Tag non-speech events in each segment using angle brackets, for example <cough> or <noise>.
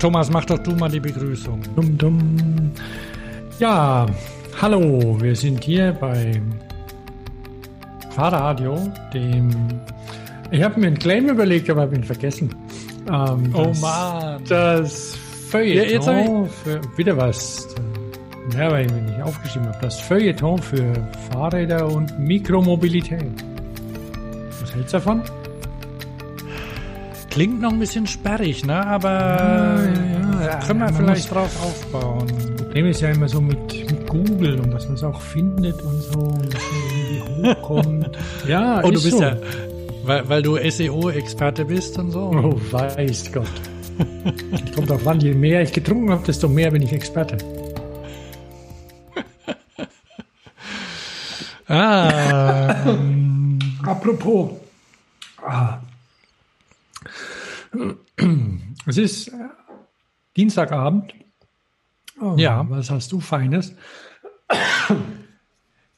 Thomas, mach doch du mal die Begrüßung. Dum, dum. Ja, hallo, wir sind hier bei Fahrradio, dem. Ich habe mir einen Claim überlegt, aber habe ihn vergessen. Ähm, oh Mann. Das Feuilleton ja, für wieder was. Ja, weil ich mir nicht aufgeschrieben habe. Das Feuilleton für Fahrräder und Mikromobilität. Was hältst du davon? Klingt noch ein bisschen sperrig, ne? Aber ja, ja, können wir vielleicht drauf aufbauen. Das Problem ist ja immer so mit, mit Google und dass man es auch findet und so und dass man irgendwie hochkommt. <laughs> ja, oh, du bist so. ja, weil, weil du SEO-Experte bist und so. Oh, weiß Gott. Ich kommt auch wann, je mehr ich getrunken habe, desto mehr bin ich Experte. <laughs> ah. <laughs> Apropos. Ah. Es ist Dienstagabend. Oh, ja. Was hast du Feines?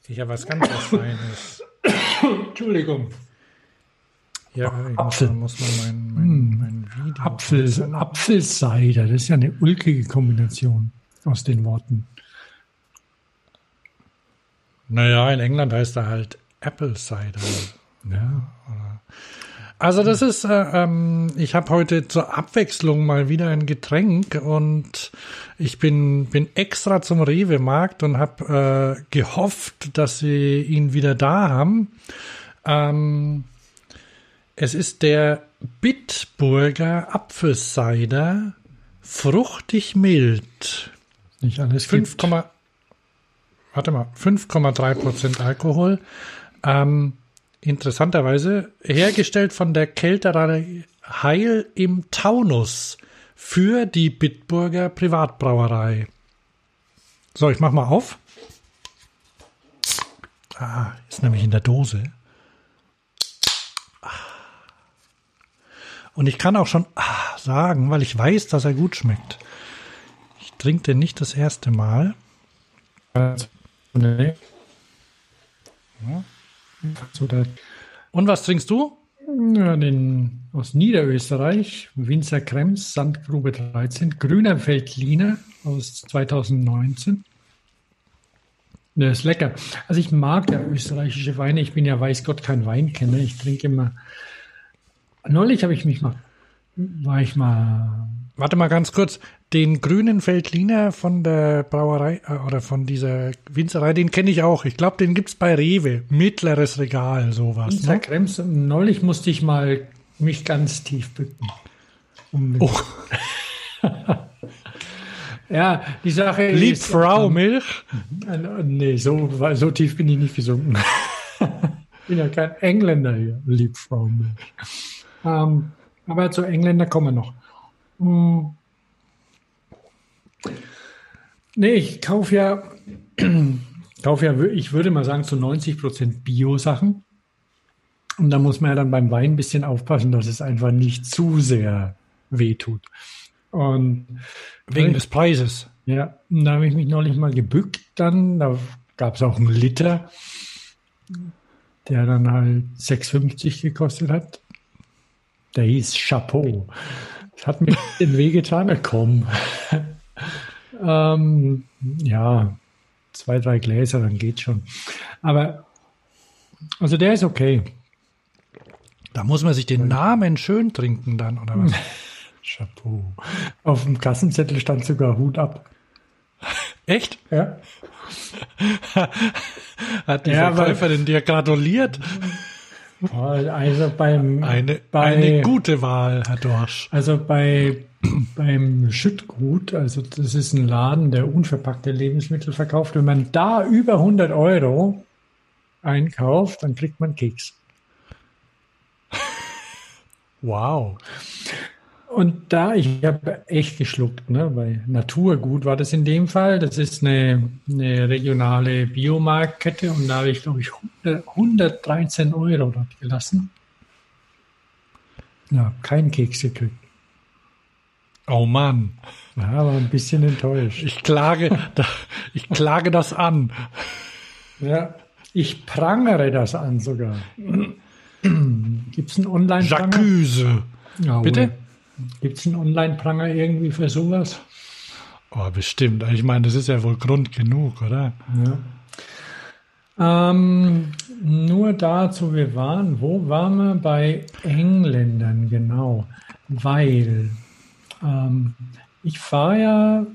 Ich habe was ganz was Feines. Entschuldigung. Ja, Apfel. muss man mein, mein, hm. mein Video. Apfel, Apfelsider, das ist ja eine ulkige Kombination aus den Worten. Naja, in England heißt er halt Apple Cider. Ja. Also das ist, äh, ähm, ich habe heute zur Abwechslung mal wieder ein Getränk und ich bin, bin extra zum Rewe-Markt und habe äh, gehofft, dass sie ihn wieder da haben. Ähm, es ist der Bitburger Apfelsider fruchtig mild. Nicht alles 5, warte mal, 5,3 Prozent Alkohol. Ähm, interessanterweise hergestellt von der Kälterei Heil im Taunus für die Bitburger Privatbrauerei. So, ich mach mal auf. Ah, ist nämlich in der Dose. Und ich kann auch schon ah, sagen, weil ich weiß, dass er gut schmeckt. Ich trinke den nicht das erste Mal. Ja. Und was trinkst du? Ja, den aus Niederösterreich, Winzer Krems, Sandgrube 13, Grüner Feldliner aus 2019. Der ist lecker. Also ich mag ja österreichische Weine. Ich bin ja weiß Gott kein Weinkenner. Ich trinke immer Neulich habe ich mich mal, war ich mal. Warte mal ganz kurz. Den grünen Feldliner von der Brauerei äh, oder von dieser Winzerei, den kenne ich auch. Ich glaube, den gibt es bei Rewe. Mittleres Regal, sowas. Winzer ne? Krems. Neulich musste ich mal mich ganz tief bücken. Um oh. <laughs> ja, die Sache Lieb ist. Frau ähm, Milch? Äh, nee, so, so tief bin ich nicht gesunken. ich <laughs> bin ja kein Engländer hier. Lieb Frau Milch. Ähm, aber zu Engländer kommen wir noch. Hm. Nee, ich kaufe ja, <clears throat> kaufe ja, ich würde mal sagen, zu 90 Prozent Bio-Sachen. Und da muss man ja dann beim Wein ein bisschen aufpassen, dass es einfach nicht zu sehr wehtut. Und wegen ich, des Preises. Ja, und da habe ich mich neulich mal gebückt dann. Da gab es auch einen Liter, der dann halt 6,50 gekostet hat. Der hieß Chapeau. Das hat mir ein bisschen wehgetan. Komm. Ähm, ja, zwei, drei Gläser, dann geht's schon. Aber, also der ist okay. Da muss man sich den Namen schön trinken dann, oder was? <laughs> Chapeau. Auf dem Kassenzettel stand sogar Hut ab. Echt? Ja. <laughs> Hat die ja, Verkäuferin dir gratuliert? Also beim eine, bei, eine gute Wahl, Herr Dorsch. Also bei beim Schüttgut, also das ist ein Laden, der unverpackte Lebensmittel verkauft. Wenn man da über 100 Euro einkauft, dann kriegt man Keks. <laughs> Wow. Und da, ich habe echt geschluckt, ne, bei Naturgut war das in dem Fall. Das ist eine, eine regionale Biomarktkette und da habe ich, glaube ich, 113 Euro dort gelassen. Ja, kein Keks gekriegt. Oh Mann. Ja, aber ein bisschen enttäuscht. Ich klage, ich klage das an. Ja, ich prangere das an sogar. Gibt es einen online -Pranger? Jacuse. Ja, Bitte? Gibt es einen Online-Pranger irgendwie für sowas? Oh, bestimmt. Ich meine, das ist ja wohl Grund genug, oder? Ja. Ähm, nur dazu, wir waren, wo waren wir? Bei Engländern, genau. Weil ähm, ich fahre ja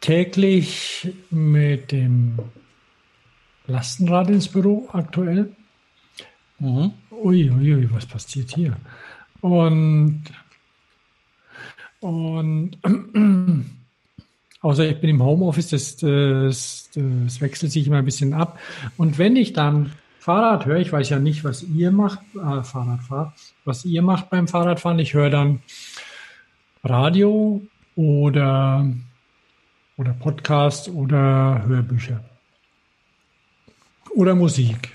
täglich mit dem Lastenrad ins Büro aktuell. Mhm. Ui, ui, ui, was passiert hier? Und, und <clears throat> außer ich bin im Homeoffice, das, das, das wechselt sich immer ein bisschen ab. Und wenn ich dann Fahrrad höre, ich weiß ja nicht, was ihr macht, äh, Fahrradfahr, was ihr macht beim Fahrradfahren, ich höre dann Radio oder, oder Podcast oder Hörbücher. Oder Musik,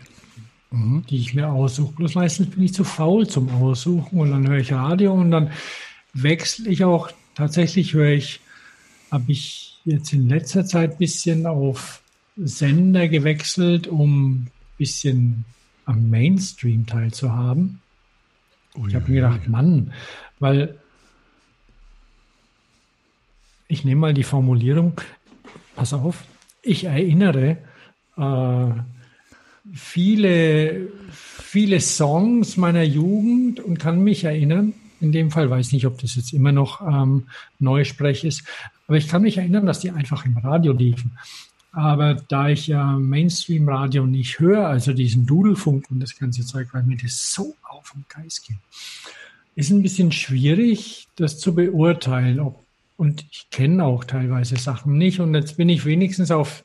mhm. die ich mir aussuche. Bloß meistens bin ich zu faul zum Aussuchen und dann höre ich Radio und dann wechsle ich auch. Tatsächlich höre ich, habe ich jetzt in letzter Zeit ein bisschen auf Sender gewechselt, um ein bisschen am Mainstream teilzuhaben. Ui, ich habe mir gedacht, Mann, weil ich nehme mal die Formulierung, pass auf, ich erinnere äh, viele, viele Songs meiner Jugend und kann mich erinnern, in dem Fall weiß nicht, ob das jetzt immer noch ähm, Neusprech ist, aber ich kann mich erinnern, dass die einfach im Radio liefen. Aber da ich ja Mainstream-Radio nicht höre, also diesen Dudelfunk und das ganze Zeug, weil mir das so auf den Geist geht, ist ein bisschen schwierig, das zu beurteilen, ob und ich kenne auch teilweise Sachen nicht. Und jetzt bin ich wenigstens auf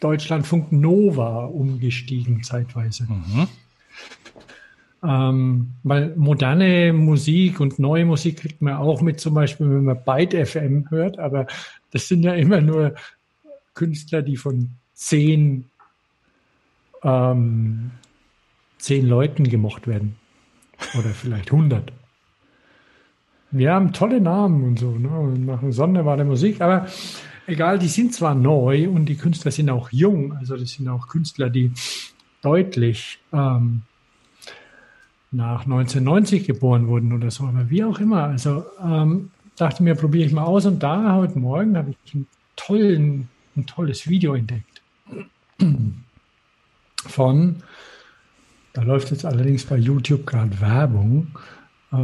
Deutschlandfunk Nova umgestiegen, zeitweise. Mhm. Ähm, weil moderne Musik und neue Musik kriegt man auch mit, zum Beispiel, wenn man Byte FM hört, aber das sind ja immer nur Künstler, die von zehn, ähm, zehn Leuten gemocht werden. Oder vielleicht hundert. Wir haben tolle Namen und so, ne? und machen sonderbare Musik, aber egal, die sind zwar neu und die Künstler sind auch jung, also das sind auch Künstler, die deutlich ähm, nach 1990 geboren wurden oder so, aber wie auch immer. Also ähm, dachte mir, probiere ich mal aus und da heute Morgen habe ich einen tollen, ein tolles Video entdeckt von, da läuft jetzt allerdings bei YouTube gerade Werbung. Äh,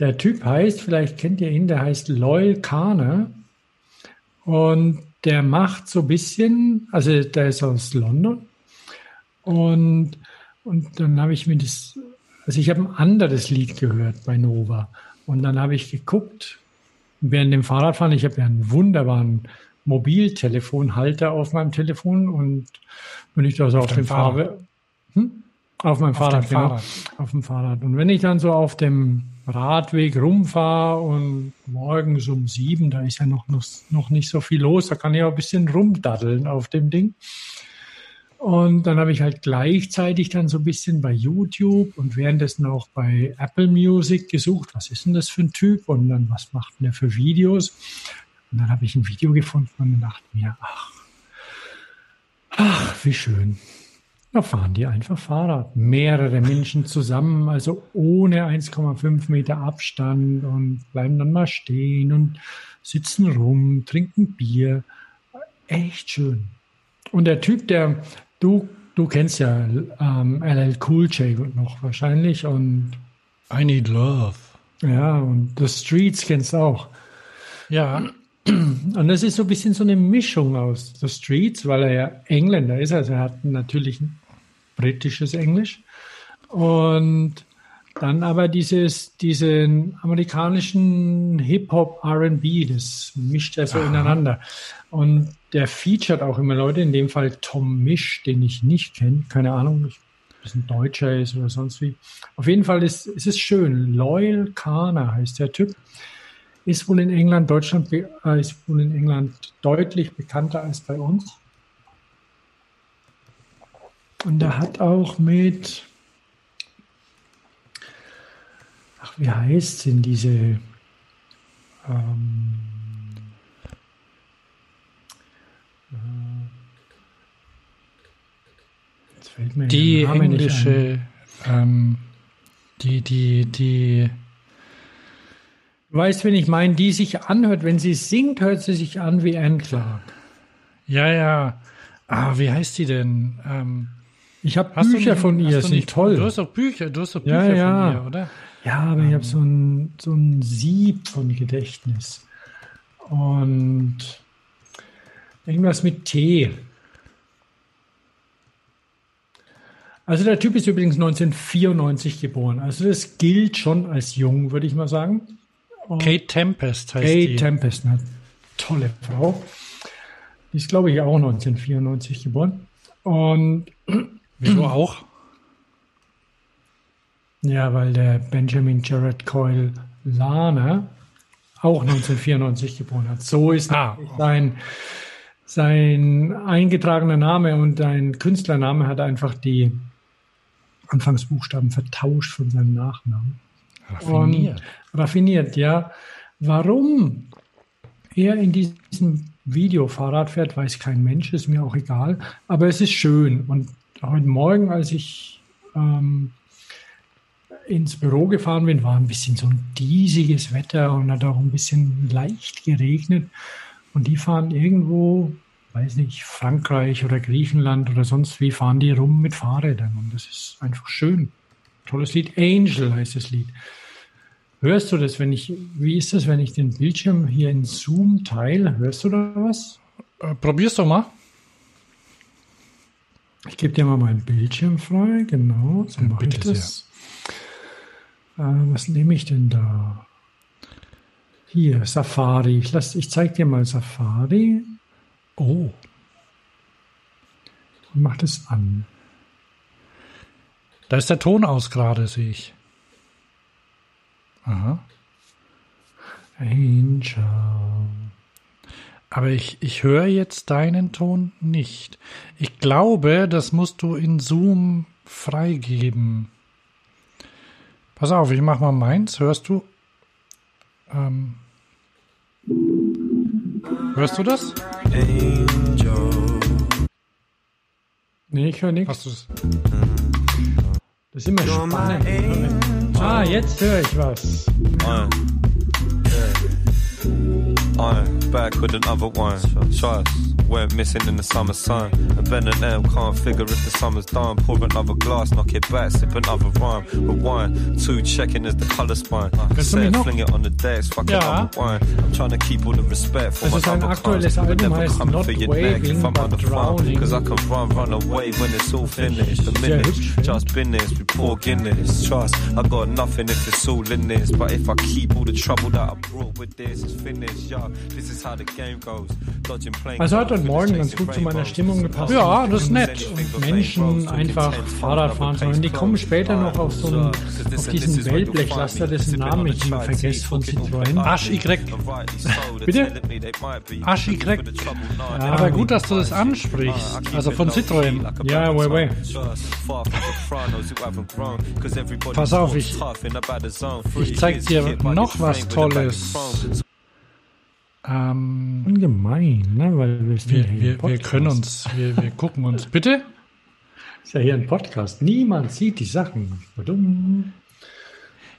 der Typ heißt, vielleicht kennt ihr ihn, der heißt Loyal Kana. Und der macht so ein bisschen, also der ist aus London. Und, und dann habe ich mir das, also ich habe ein anderes Lied gehört bei Nova. Und dann habe ich geguckt, während dem Fahrradfahren, ich habe ja einen wunderbaren Mobiltelefonhalter auf meinem Telefon und wenn ich da so auf, auf dem Fahrrad, hm? auf meinem auf Fahrrad, genau, Fahrrad, auf dem Fahrrad. Und wenn ich dann so auf dem Radweg rumfahre und morgens um sieben, da ist ja noch, noch, noch nicht so viel los, da kann ich auch ein bisschen rumdaddeln auf dem Ding. Und dann habe ich halt gleichzeitig dann so ein bisschen bei YouTube und währenddessen auch bei Apple Music gesucht, was ist denn das für ein Typ und dann was macht denn der für Videos. Und dann habe ich ein Video gefunden und dachte mir, ach, ach, wie schön. Da fahren die einfach Fahrrad. Mehrere Menschen zusammen, also ohne 1,5 Meter Abstand und bleiben dann mal stehen und sitzen rum, trinken Bier. Echt schön. Und der Typ, der, du, du kennst ja ähm, LL Cool J noch wahrscheinlich und I Need Love. Ja, und The Streets kennst du auch. Ja. Und das ist so ein bisschen so eine Mischung aus The Streets, weil er ja Engländer ist, also er hat natürlich ein britisches Englisch. Und dann aber dieses, diesen amerikanischen Hip-Hop, RB, das mischt er so Aha. ineinander. Und der featuret auch immer Leute, in dem Fall Tom Misch, den ich nicht kenne, keine Ahnung, ob das ein Deutscher ist oder sonst wie. Auf jeden Fall ist, ist es schön. Loyal Kana heißt der Typ. Ist wohl in England, Deutschland, äh, ist wohl in England deutlich bekannter als bei uns. Und er hat auch mit, ach, wie heißt denn diese, ähm, jetzt fällt mir die englische, ähm, die, die, die Weißt, wenn ich meine, die sich anhört, wenn sie singt, hört sie sich an wie Anne Clark. Ja, ja. Ah, wie heißt die denn? Ähm, Ich habe Bücher nicht- von ihr, hast sind nicht- toll. Du hast doch Bücher, du hast doch Ja, Bücher ja. von ihr, oder? Ja, aber ich habe so ein, so ein Sieb von Gedächtnis. Und irgendwas mit T. Also der Typ ist übrigens 1994 geboren. Also das gilt schon als jung, würde ich mal sagen. Kate Tempest heißt Kate die. Tempest, eine tolle Frau. Die ist, glaube ich, auch 1994 geboren. Und Wieso <clears throat> auch? Ja, weil der Benjamin Jared Coyle Lana auch 1994 geboren hat. So ist Ah. sein, sein eingetragener Name und sein Künstlername hat einfach die Anfangsbuchstaben vertauscht von seinem Nachnamen. Raffiniert. Und raffiniert, ja. Warum er in diesem Video Fahrrad fährt, weiß kein Mensch, ist mir auch egal. Aber es ist schön. Und heute Morgen, als ich ähm, ins Büro gefahren bin, war ein bisschen so ein diesiges Wetter und hat auch ein bisschen leicht geregnet. Und die fahren irgendwo, weiß nicht, Frankreich oder Griechenland oder sonst wie, fahren die rum mit Fahrrädern. Und das ist einfach schön. Tolles Lied. Angel heißt das Lied. Hörst du das, wenn ich, wie ist das, wenn ich den Bildschirm hier in Zoom teile? Hörst du da was? Äh, probier's doch mal. Ich gebe dir mal meinen Bildschirm frei, genau, so mache ich das. Äh, was nehme ich denn da? Hier, Safari. Ich, lass- ich zeige dir mal Safari Oh. und mach das an. Da ist der Ton aus gerade, sehe ich. Aha. Angel. Aber ich, ich höre jetzt deinen Ton nicht. Ich glaube, das musst du in Zoom freigeben. Pass auf, ich mach mal meins. Hörst du? Ähm, hörst du das? Nee, ich höre nichts. Hast du das? Das ist immer spannend. Ah, jetzt höre ich was. Uh, yeah. Uh, back with another one. Trust. Went missing in the summer sun. And Ben and M can't figure if the summer's done. Pour another glass, knock it back, sip another rhyme. With one, two, checking is the color spine. Kannst du mich Set, noch? fling it on the decks, fuck Ja. another wine. I'm trying to keep all the respect for Also my other cons, but never come Not for your Waving, neck if I'm on the. Drowning. Cause I can run, run away when it's all finished. The minutes, just business, we pour Guinness. Trust, I got nothing if it's all in this. But if I keep all the trouble that I brought with this, it's finished, yeah. This is how the game goes. Dodging plane Also hat heute Morgen ganz gut zu meiner. Stimmung gepasst. Ja, das ist nett. Und Menschen einfach Fahrrad fahren sollen. Die kommen später noch auf so einen, auf diesen Wellblechlaster, dessen Namen ich immer vergesse von Citroën. Asch Y. Bitte? Asch Y. Aber gut, dass du das ansprichst. Also von Citroën. Ja, wait, wait. Pass auf, ich- ich zeig dir noch was Tolles. Ähm, Ungemein, ne? Weil wir, sind wir, ja hier wir, wir können uns, wir, wir gucken uns. Bitte? Ist ja hier ein Podcast. Niemand sieht die Sachen. Badum.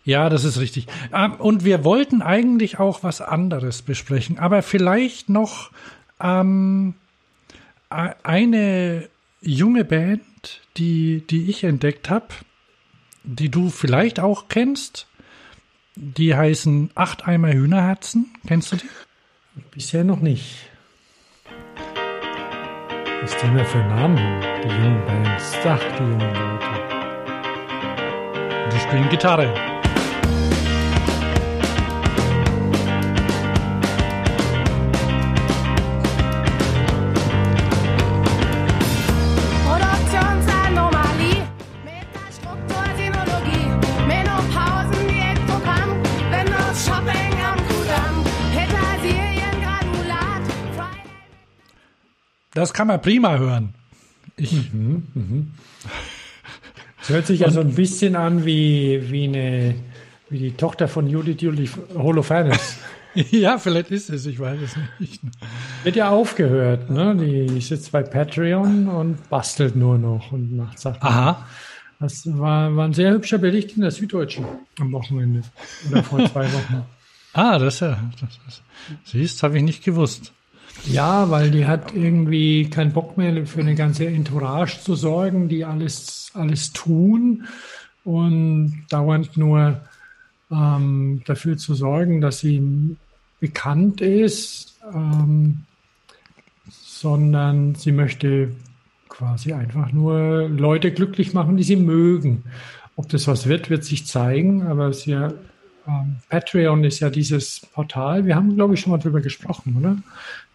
Ja, das ist richtig. Ähm, und wir wollten eigentlich auch was anderes besprechen, aber vielleicht noch ähm, eine junge Band, die, die ich entdeckt habe, die du vielleicht auch kennst. Die heißen Acht Eimer Hühnerherzen. Kennst du die? Bisher noch nicht. Was die immer für Namen haben, die jungen Bands. Ach, die jungen Leute. Die spielen Gitarre. Das kann man prima hören. Ich, Es hört sich ja so ein bisschen an wie, wie, eine, wie die Tochter von Judith Judith Holofernes. <laughs> ja, vielleicht ist es, ich weiß es nicht. Wird ja aufgehört, ne? Die ist jetzt bei Patreon und bastelt nur noch und macht Sachen. Aha. Das war, war ein sehr hübscher Bericht in der Süddeutschen am Wochenende oder vor zwei Wochen. <laughs> Ah, das ist ja. Das ist, siehst, habe ich nicht gewusst. Ja, weil die hat irgendwie keinen Bock mehr für eine ganze Entourage zu sorgen, die alles, alles tun und dauernd nur ähm, dafür zu sorgen, dass sie bekannt ist, ähm, sondern sie möchte quasi einfach nur Leute glücklich machen, die sie mögen. Ob das was wird, wird sich zeigen, aber es ist ja, ähm, Patreon ist ja dieses Portal, wir haben, glaube ich, schon mal drüber gesprochen, oder?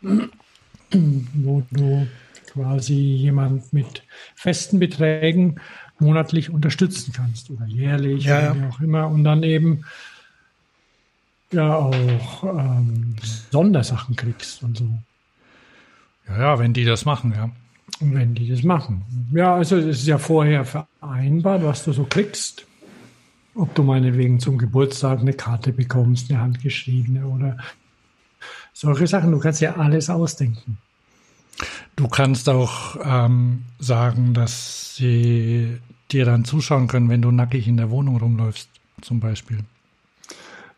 Wo du quasi jemand mit festen Beträgen monatlich unterstützen kannst oder jährlich Ja, oder wie auch immer und dann eben ja auch ähm, Sondersachen kriegst und so. Ja, ja, wenn die das machen, ja. Wenn die das machen. Ja, also es ist ja vorher vereinbart, was du so kriegst. Ob du meinetwegen zum Geburtstag eine Karte bekommst, eine handgeschriebene oder solche Sachen. Du kannst ja alles ausdenken. Du kannst auch ähm, sagen, dass sie dir dann zuschauen können, wenn du nackig in der Wohnung rumläufst, zum Beispiel.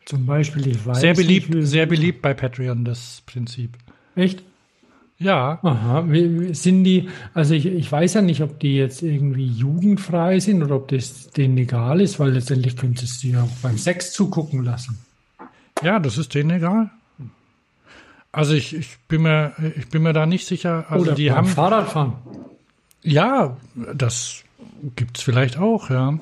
Zum Beispiel, ich weiß Sehr beliebt, nicht, sehr beliebt bei Patreon, das Prinzip. Echt? Ja, Aha, sind die, also ich, ich weiß ja nicht, ob die jetzt irgendwie jugendfrei sind oder ob das denen egal ist, weil letztendlich könntest du ja auch beim Sex zugucken lassen. ja, das ist denen egal. Also ich, ich bin mir, ich bin mir da nicht sicher. Also oder die haben, Fahrradfahren. ja, das gibt's vielleicht auch, ja.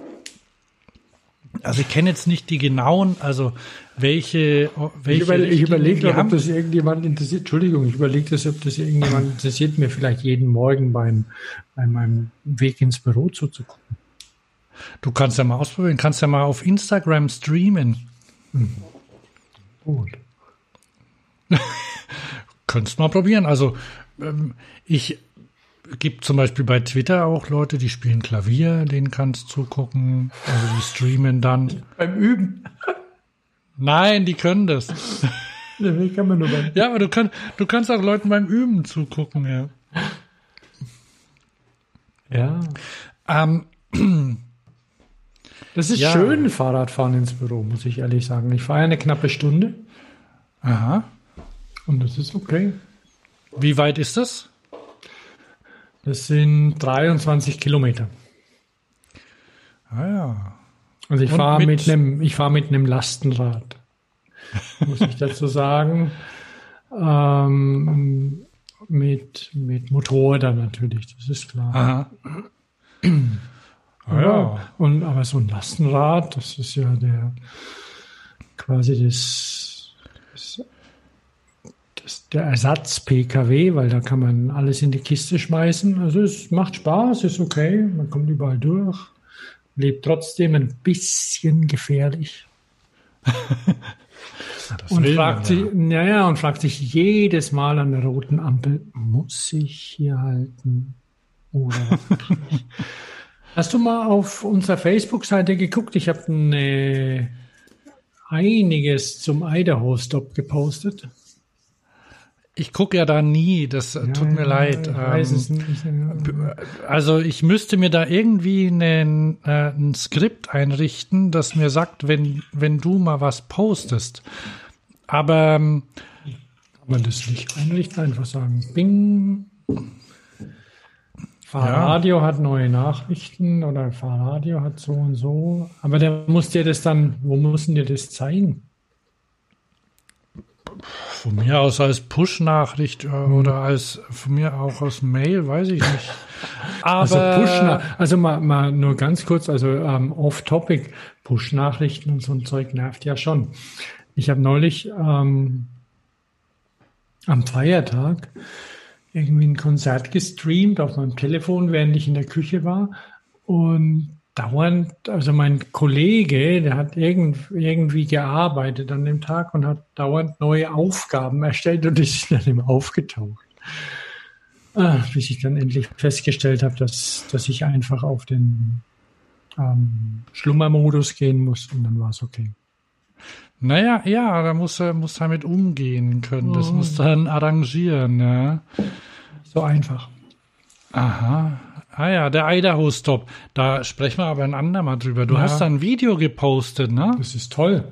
Also ich kenne jetzt nicht die genauen, also welche, welche Ich, über, ich überlege gerade, ob das irgendjemand interessiert. Entschuldigung, ich überlege das, ob das irgendjemand interessiert, mir vielleicht jeden Morgen beim, bei meinem Weg ins Büro zuzugucken. Du kannst ja mal ausprobieren, kannst ja mal auf Instagram streamen. Gut. <laughs> Könntest mal probieren. Also ähm, ich gibt zum Beispiel bei Twitter auch Leute, die spielen Klavier, denen kannst du zugucken. Also die streamen dann. Beim Üben. Nein, die können das. Wie kann man nur beim Ja, aber du, kann, du kannst auch Leuten beim Üben zugucken, ja. Ja. Ähm, Das ist Ja. schön, Fahrradfahren ins Büro, muss ich ehrlich sagen. Ich fahre eine knappe Stunde aha. Und das ist okay. Wie weit ist das? Das sind 23 Kilometer. Ah ja. Also ich fahre mit- mit einem, ich fahre mit einem Lastenrad. Muss ich dazu sagen. Ähm, mit, mit Motor dann natürlich, das ist klar. Aha. Ah, ja. Und aber so ein Lastenrad, das ist ja der quasi das, das, das der Ersatz-PKW, weil da kann man alles in die Kiste schmeißen. Also es macht Spaß, ist okay, man kommt überall durch, lebt trotzdem ein bisschen gefährlich. <laughs> Und fragt man, sich, ja. naja, und fragt sich jedes Mal an der roten Ampel, muss ich hier halten? Oder? <laughs> Hast du mal auf unserer Facebook-Seite geguckt? Ich habe eine, einiges zum Idaho-Stop gepostet. Ich gucke ja da nie, das äh, tut mir Ja, leid. Ich Ähm, nicht. Ja. Also ich müsste mir da irgendwie einen, äh, ein Skript einrichten, das mir sagt, wenn, wenn du mal was postest. Aber ähm, Kann man das nicht einrichten? Einfach sagen, Bing. Fahrradio hat neue Nachrichten oder Fahrradio hat so und so. Aber der muss dir das dann, wo muss denn dir das zeigen? Von mir aus als Push-Nachricht äh, Mhm. oder als von mir auch aus Mail, weiß ich nicht. <laughs> Aber Also Push, also mal, mal nur ganz kurz, also ähm, off-topic, Push-Nachrichten und so ein Zeug nervt ja schon. Ich habe neulich ähm, am Feiertag irgendwie ein Konzert gestreamt auf meinem Telefon, während ich in der Küche war und dauernd, also mein Kollege, der hat irgend, irgendwie gearbeitet an dem Tag und hat dauernd neue Aufgaben erstellt und sind dann immer aufgetaucht. Ah, bis ich dann endlich festgestellt habe, dass, dass ich einfach auf den ähm, Schlummermodus gehen muss und dann war es okay. naja, ja, da muss er muss damit umgehen können. Das muss dann arrangieren, ja. So einfach. Aha. Ah ja, der Idaho-Stop. Da sprechen wir aber ein andermal drüber. Du Ja. hast da ein Video gepostet, ne? Das ist toll.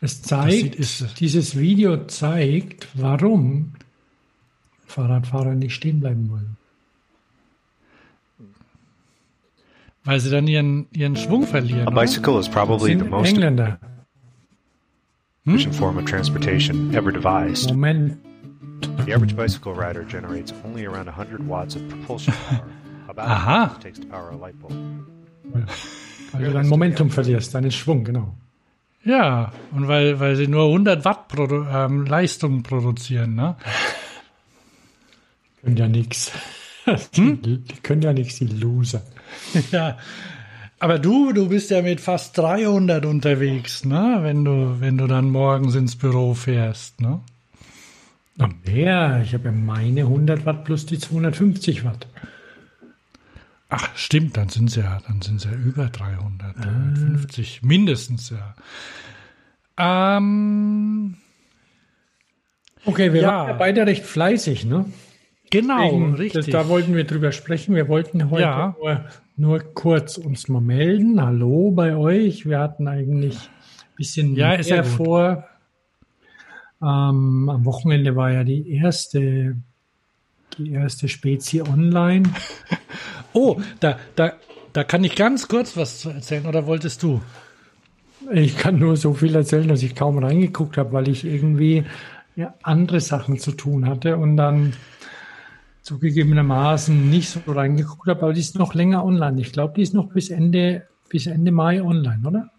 Es Das zeigt, sieht- ist- dieses Video zeigt, warum Fahrradfahrer nicht stehen bleiben wollen. Weil sie dann ihren, ihren Schwung verlieren. A oder? bicycle is probably the most Engländer. efficient form of transportation ever devised. Moment. The average bicycle rider generates only around 100 watts of propulsion power, Aha. as it takes to power a light <laughs> bulb. Weil du dein Momentum verlierst, deinen Schwung, genau. Ja, und weil, weil sie nur 100 Watt Produ ähm, Leistung produzieren, ne? Können ja nichts. <laughs> Hm? Die, können ja nichts, die Loser. <laughs> Ja. Aber du, du bist ja mit fast 300 unterwegs, ne? Wenn du, wenn du dann morgens ins Büro fährst, ne? Noch mehr. Ich habe ja meine 100 Watt plus die 250 Watt. Ach, stimmt, dann sind es ja, dann sind ja über 300, 350, mindestens, ja. Ähm, Okay, wir Ja. waren ja beide recht fleißig, ne? genau, Deswegen, richtig. Das, da wollten wir drüber sprechen. Wir wollten heute Ja. nur, nur kurz uns mal melden. Hallo bei euch. Wir hatten eigentlich ein bisschen Ja, ist ja mehr vor. Ähm, am Wochenende war ja die erste, die erste Spezi online. <laughs> oh, da, da, da kann ich ganz kurz was zu erzählen, oder wolltest du? Ich kann nur so viel erzählen, dass ich kaum reingeguckt habe, weil ich irgendwie ja, andere Sachen zu tun hatte und dann zugegebenermaßen nicht so reingeguckt habe, aber die ist noch länger online. Ich glaube, die ist noch bis Ende, bis Ende Mai online, oder?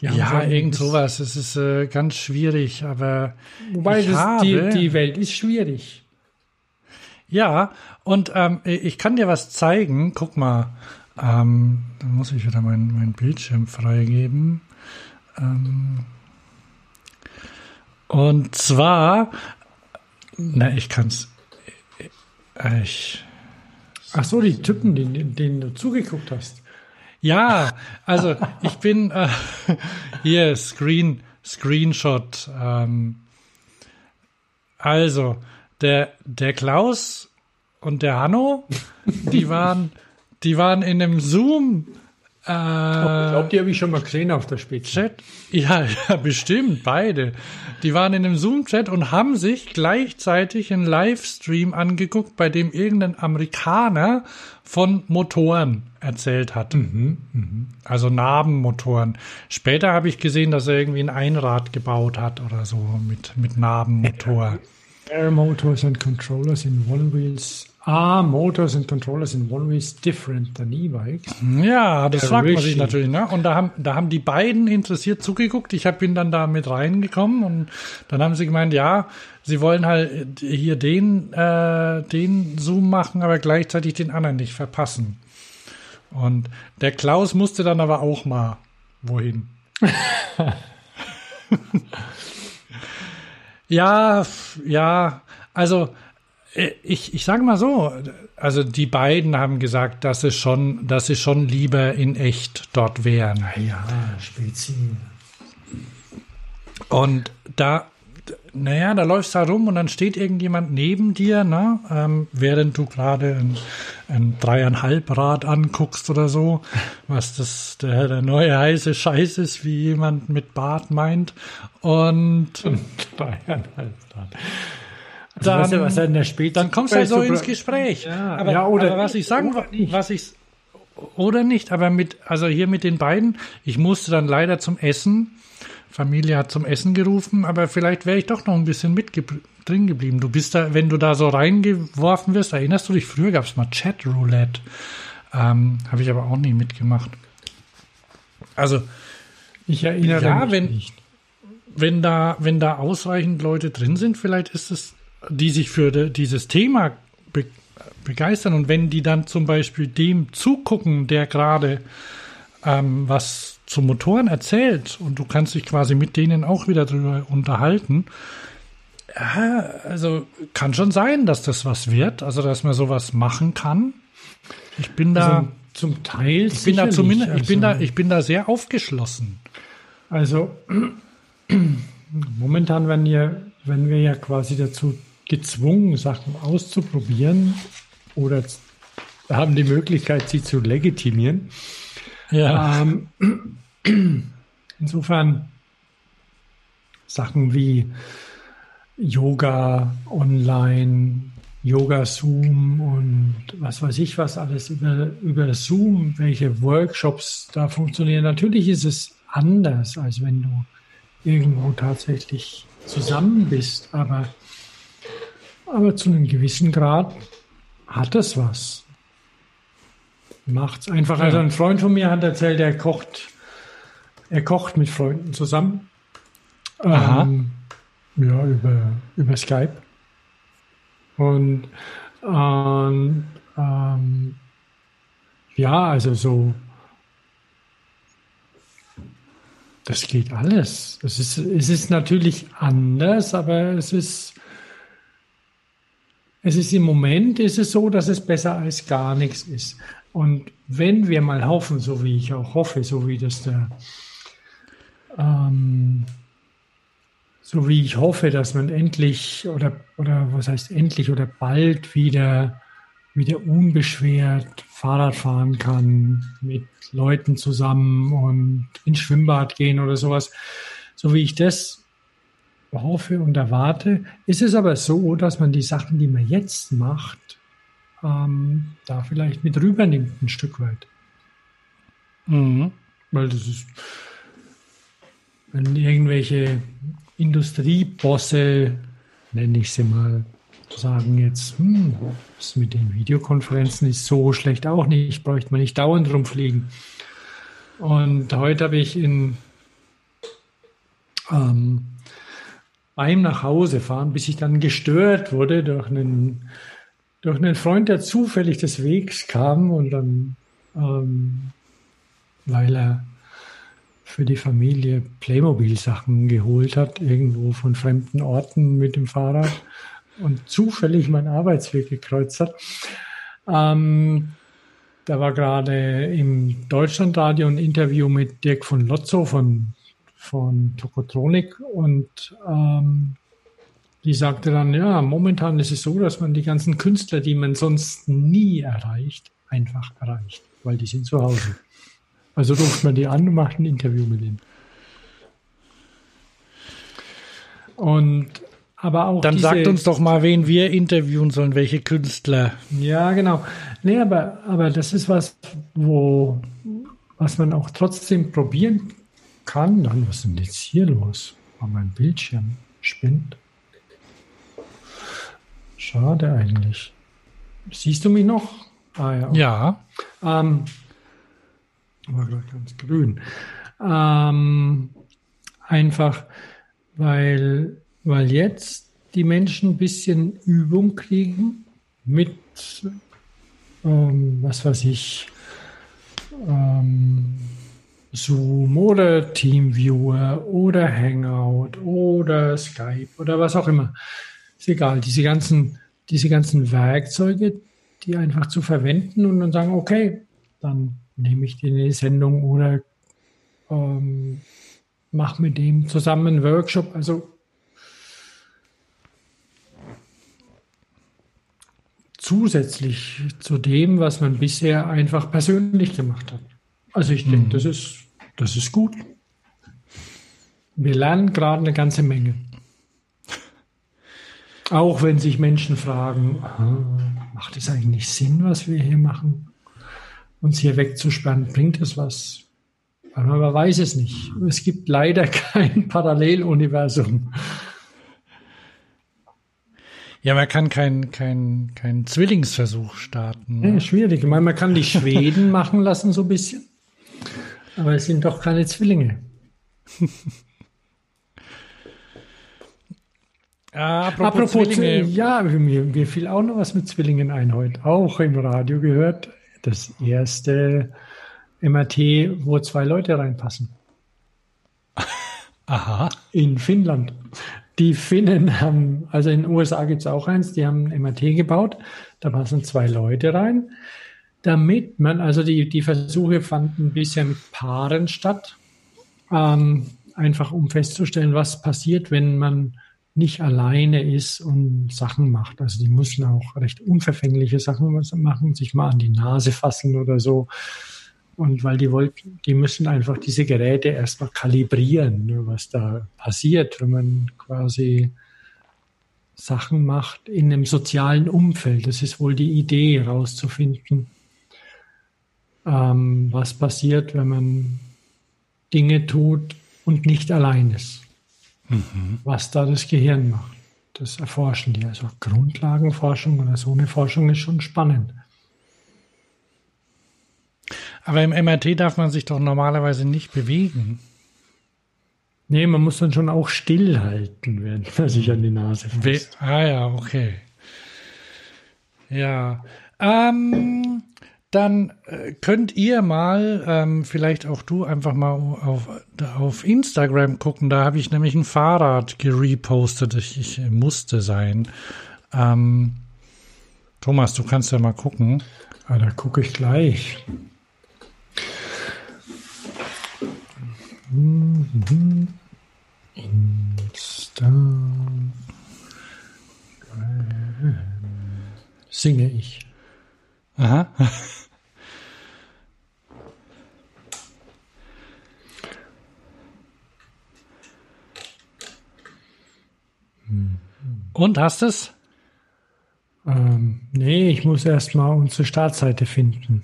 Die Ja, so- irgend sowas. Es ist äh, ganz schwierig, aber Wobei ich das, die, habe- die Welt ist schwierig. Ja, und ähm, ich kann dir was zeigen. Guck mal, ähm, da muss ich wieder meinen mein Bildschirm freigeben. Ähm, und zwar, na, ich kann's. äh, Ich, Ach so, die Typen, denen, denen du zugeguckt hast. ja, also ich bin äh, hier Screen Screenshot. Ähm, also der der Klaus und der Hanno, die waren die waren in einem Zoom ich glaube, die habe ich schon mal gesehen auf der Spitze. Chat? Ja, <laughs> ja, bestimmt, beide. Die waren in einem Zoom-Chat und haben sich gleichzeitig einen Livestream angeguckt, bei dem irgendein Amerikaner von Motoren erzählt hat. Also Nabenmotoren. Später habe ich gesehen, dass er irgendwie ein Einrad gebaut hat oder so mit, mit Nabenmotor. Air motors and controllers in one wheels. Ah, motors and controllers in one wheels different than e-bikes. Ja, das fragt man sich natürlich. Ne? Und da haben, da haben die beiden interessiert zugeguckt. Ich hab, bin dann da mit reingekommen und dann haben sie gemeint, ja, sie wollen halt hier den, äh, den Zoom machen, aber gleichzeitig den anderen nicht verpassen. Und der Klaus musste dann aber auch mal wohin. <laughs> ja, ja, also äh, ich, ich sage mal so, also die beiden haben gesagt, dass sie schon, dass sie schon lieber in echt dort wären. Ja, Spezi. Und da, naja, da läufst du da rum und dann steht irgendjemand neben dir, ne, ähm, während du gerade ein, ein dreieinhalb Rad anguckst oder so, <laughs> was das der, der neue heiße Scheiß ist, wie jemand mit Bart meint. Und <laughs> Dreieinhalb Grad. Also Dann- was, er- was er in der dann kommst du halt so ins Gespräch. Ja, aber, ja, oder aber was ich sagen oder wo- nicht. was ich oder nicht, aber mit also hier mit den beiden, ich musste dann leider zum Essen. Familie hat zum Essen gerufen, aber vielleicht wäre ich doch noch ein bisschen mit drin geblieben. Du bist da, wenn du da so reingeworfen wirst, erinnerst du dich, früher gab es mal Chat Roulette. Ähm, Habe ich aber auch nie mitgemacht. Also, Ich erinnere Ja, mich wenn- nicht. wenn da, wenn da ausreichend Leute drin sind, vielleicht ist es, die sich für de, dieses Thema be, begeistern und wenn die dann zum Beispiel dem zugucken, der gerade ähm, was zu Motoren erzählt und du kannst dich quasi mit denen auch wieder drüber unterhalten. Ja, also kann schon sein, dass das was wird, also dass man sowas machen kann. Ich bin da, Also, zum Teil ich bin da zumindest, ich bin da, also- ich bin da sehr aufgeschlossen. Also momentan werden wir, werden wir ja quasi dazu gezwungen, Sachen auszuprobieren oder haben die Möglichkeit, sie zu legitimieren. Ja. Ähm, <clears throat> insofern Sachen wie Yoga online, Yoga Zoom und was weiß ich was alles über, über Zoom, welche Workshops da funktionieren. Natürlich ist es anders, als wenn du irgendwo tatsächlich zusammen bist, aber, aber zu einem gewissen Grad hat es was. Macht's einfach. Also ein Freund von mir hat erzählt, er kocht, er kocht mit Freunden zusammen. Aha. Ähm, ja, über, über Skype. Und ähm, ähm, ja, also so, das geht alles. Es ist, es ist natürlich anders, aber es ist, es ist im Moment ist es so, dass es besser als gar nichts ist. Und wenn wir mal hoffen, so wie ich auch hoffe, so wie das der, ähm, so wie ich hoffe, dass man endlich oder, oder was heißt endlich oder bald wieder, wieder unbeschwert Fahrrad fahren kann, mit Leuten zusammen und ins Schwimmbad gehen oder sowas. So wie ich das hoffe und erwarte, ist es aber so, dass man die Sachen, die man jetzt macht, ähm, da vielleicht mit rübernimmt ein Stück weit. Mhm. Weil das ist, wenn irgendwelche Industriebosse, nenne ich sie mal, sagen jetzt, hm, das mit den Videokonferenzen ist so schlecht auch nicht, bräuchte man nicht dauernd rumfliegen. Und heute habe ich in ähm, beim nach Hause fahren, bis ich dann gestört wurde durch einen, durch einen Freund, der zufällig des Wegs kam und dann, ähm, weil er für die Familie Playmobil-Sachen geholt hat, irgendwo von fremden Orten mit dem Fahrrad und zufällig meinen Arbeitsweg gekreuzt hat. Ähm, da war gerade im Deutschlandradio ein Interview mit Dirk von Lotzo von, von Tokotronik und ähm, die sagte dann, ja, momentan ist es so, dass man die ganzen Künstler, die man sonst nie erreicht, einfach erreicht, weil die sind zu Hause. Also ruft man die an und macht ein Interview mit ihnen. Und aber auch Dann diese, sagt uns doch mal, wen wir interviewen sollen, welche Künstler. Ja, genau. Nee, aber, aber das ist was, wo, was man auch trotzdem probieren kann. Dann, was ist denn jetzt hier los? Mein Bildschirm spinnt. Schade eigentlich. Siehst du mich noch? Ah ja. Ja. Ähm, war gerade ganz grün. Ähm, einfach, weil, weil jetzt die Menschen ein bisschen Übung kriegen mit, ähm, was weiß ich, ähm, Zoom oder Teamviewer oder Hangout oder Skype oder was auch immer. Ist egal, diese ganzen, diese ganzen Werkzeuge, die einfach zu verwenden und dann sagen, okay, dann nehme ich die in die Sendung oder ähm, mache mit dem zusammen einen Workshop. Also zusätzlich zu dem, was man bisher einfach persönlich gemacht hat. Also ich denke, das ist, das ist gut. Wir lernen gerade eine ganze Menge. Auch wenn sich Menschen fragen, macht es eigentlich Sinn, was wir hier machen? Uns hier wegzusperren, bringt es was? Aber man weiß es nicht. Es gibt leider <laughs> kein Paralleluniversum. Ja, man kann keinen kein, kein Zwillingsversuch starten. Ja, Ne? schwierig. Ich meine, man kann die <laughs> Schweden machen lassen so ein bisschen. Aber es sind doch keine Zwillinge. <laughs> Ah, apropos, Apropos, Zwillinge. ja, mir, mir fiel auch noch was mit Zwillingen ein heute. Auch im Radio gehört. Das erste MRT, wo zwei Leute reinpassen. <laughs> Aha. In Finnland. Die Finnen haben, also in den USA gibt es auch eins, die haben ein MRT gebaut. Da passen zwei Leute rein. Damit man, also die, die Versuche fanden bisher mit Paaren statt. Ähm, einfach um festzustellen, was passiert, wenn man nicht alleine ist und Sachen macht. Also die müssen auch recht unverfängliche Sachen machen, sich mal an die Nase fassen oder so. Und weil die wollten, die müssen einfach diese Geräte erstmal kalibrieren, ne, was da passiert, wenn man quasi Sachen macht in einem sozialen Umfeld. Das ist wohl die Idee, herauszufinden, ähm, was passiert, wenn man Dinge tut und nicht allein ist. Was da das Gehirn macht. Das erforschen die. Also Grundlagenforschung oder so eine Forschung ist schon spannend. Aber im MRT darf man sich doch normalerweise nicht bewegen. Nee, man muss dann schon auch stillhalten, während man sich an die Nase We fasst. ah ja, okay. Ja. Ähm, dann äh, könnt ihr mal, ähm, vielleicht auch du, einfach mal auf, auf Instagram gucken. Da habe ich nämlich ein Fahrrad gerepostet. Ich, ich musste sein. Ähm, Thomas, du kannst ja mal gucken. Ah, da gucke ich gleich. Insta. Singe ich. Aha. Und hast es? Ähm, nee, ich muss erstmal unsere Startseite finden.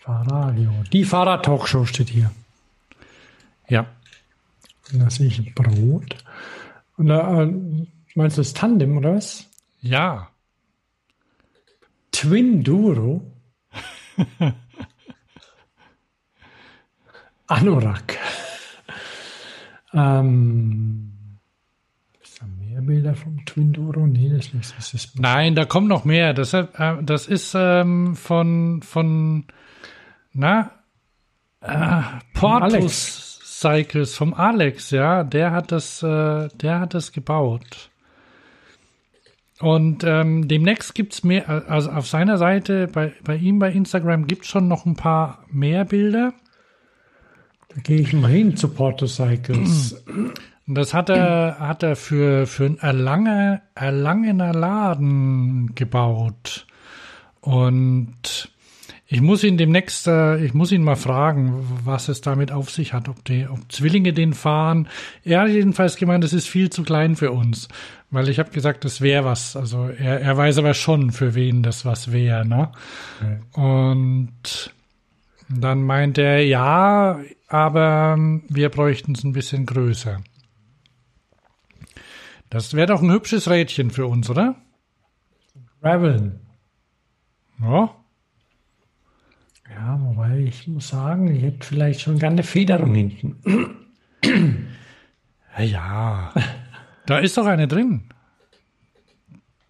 Fahrradio. Die Fahrrad-Talkshow steht hier. Ja. Und da sehe ich ein Brot. Und da, äh, meinst du das Tandem oder was? Ja. Twin Duro. <laughs> Anorak. ähm, ist da mehr Bilder vom Twin Duro? Nee, das ist nicht. Das ist Nein, da kommen noch mehr. Das, äh, das ist ähm, von, von, na, äh, Portus Alex. Cycles vom Alex, ja. Der hat das, äh, der hat das gebaut. Und ähm, demnächst gibt's mehr, also auf seiner Seite, bei, bei ihm bei Instagram gibt's schon noch ein paar mehr Bilder. da gehe ich mal hin zu Portocycles. Und das hat er, hat er für, für einen Erlange, Erlangener Laden gebaut. Und ich muss ihn demnächst, äh, ich muss ihn mal fragen, was es damit auf sich hat, ob die, ob Zwillinge den fahren. Er hat jedenfalls gemeint, das ist viel zu klein für uns. Weil ich habe gesagt, das wäre was. Also er, er weiß aber schon, für wen das was wäre, ne? Und dann meint er, ja, aber wir bräuchten es ein bisschen größer. Das wäre doch ein hübsches Rädchen für uns, oder? Graveln. Ja. Ja, wobei ich muss sagen, ich hätte vielleicht schon gerne eine Federung hinten. <clears throat> Ja. Da ist doch eine drin.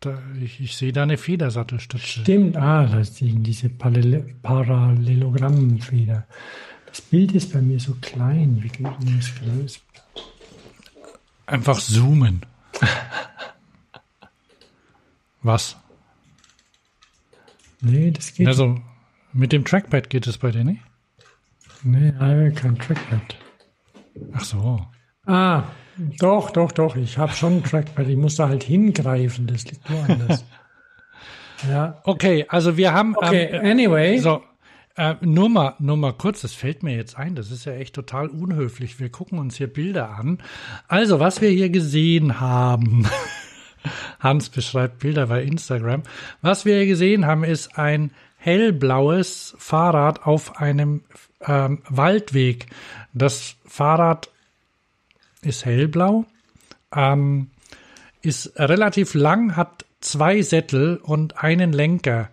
Da, ich, ich sehe da eine Federsattelstütze. Stimmt, ah, das ist die- diese Parallel Parallelogrammfeder. Das Bild ist bei mir so klein. Wie geht denn das größer? Einfach zoomen. <laughs> Was? Nee, das geht Also, mit dem Trackpad geht es bei dir nicht? Nee, kein Trackpad. Ach so. Ah, doch, doch, doch. Ich habe schon ein Trackpad. Ich muss da halt hingreifen. Das liegt woanders. <laughs> ja. Okay, also wir haben. Okay, ähm, anyway. So, äh, nur mal, nur mal kurz, das fällt mir jetzt ein, das ist ja echt total unhöflich. Wir gucken uns hier Bilder an. Also, was wir hier gesehen haben, <laughs> Hans beschreibt Bilder bei Instagram. Was wir hier gesehen haben, ist ein hellblaues Fahrrad auf einem ähm, Waldweg. Das Fahrrad ist hellblau, ähm, ist relativ lang, hat zwei Sättel und einen Lenker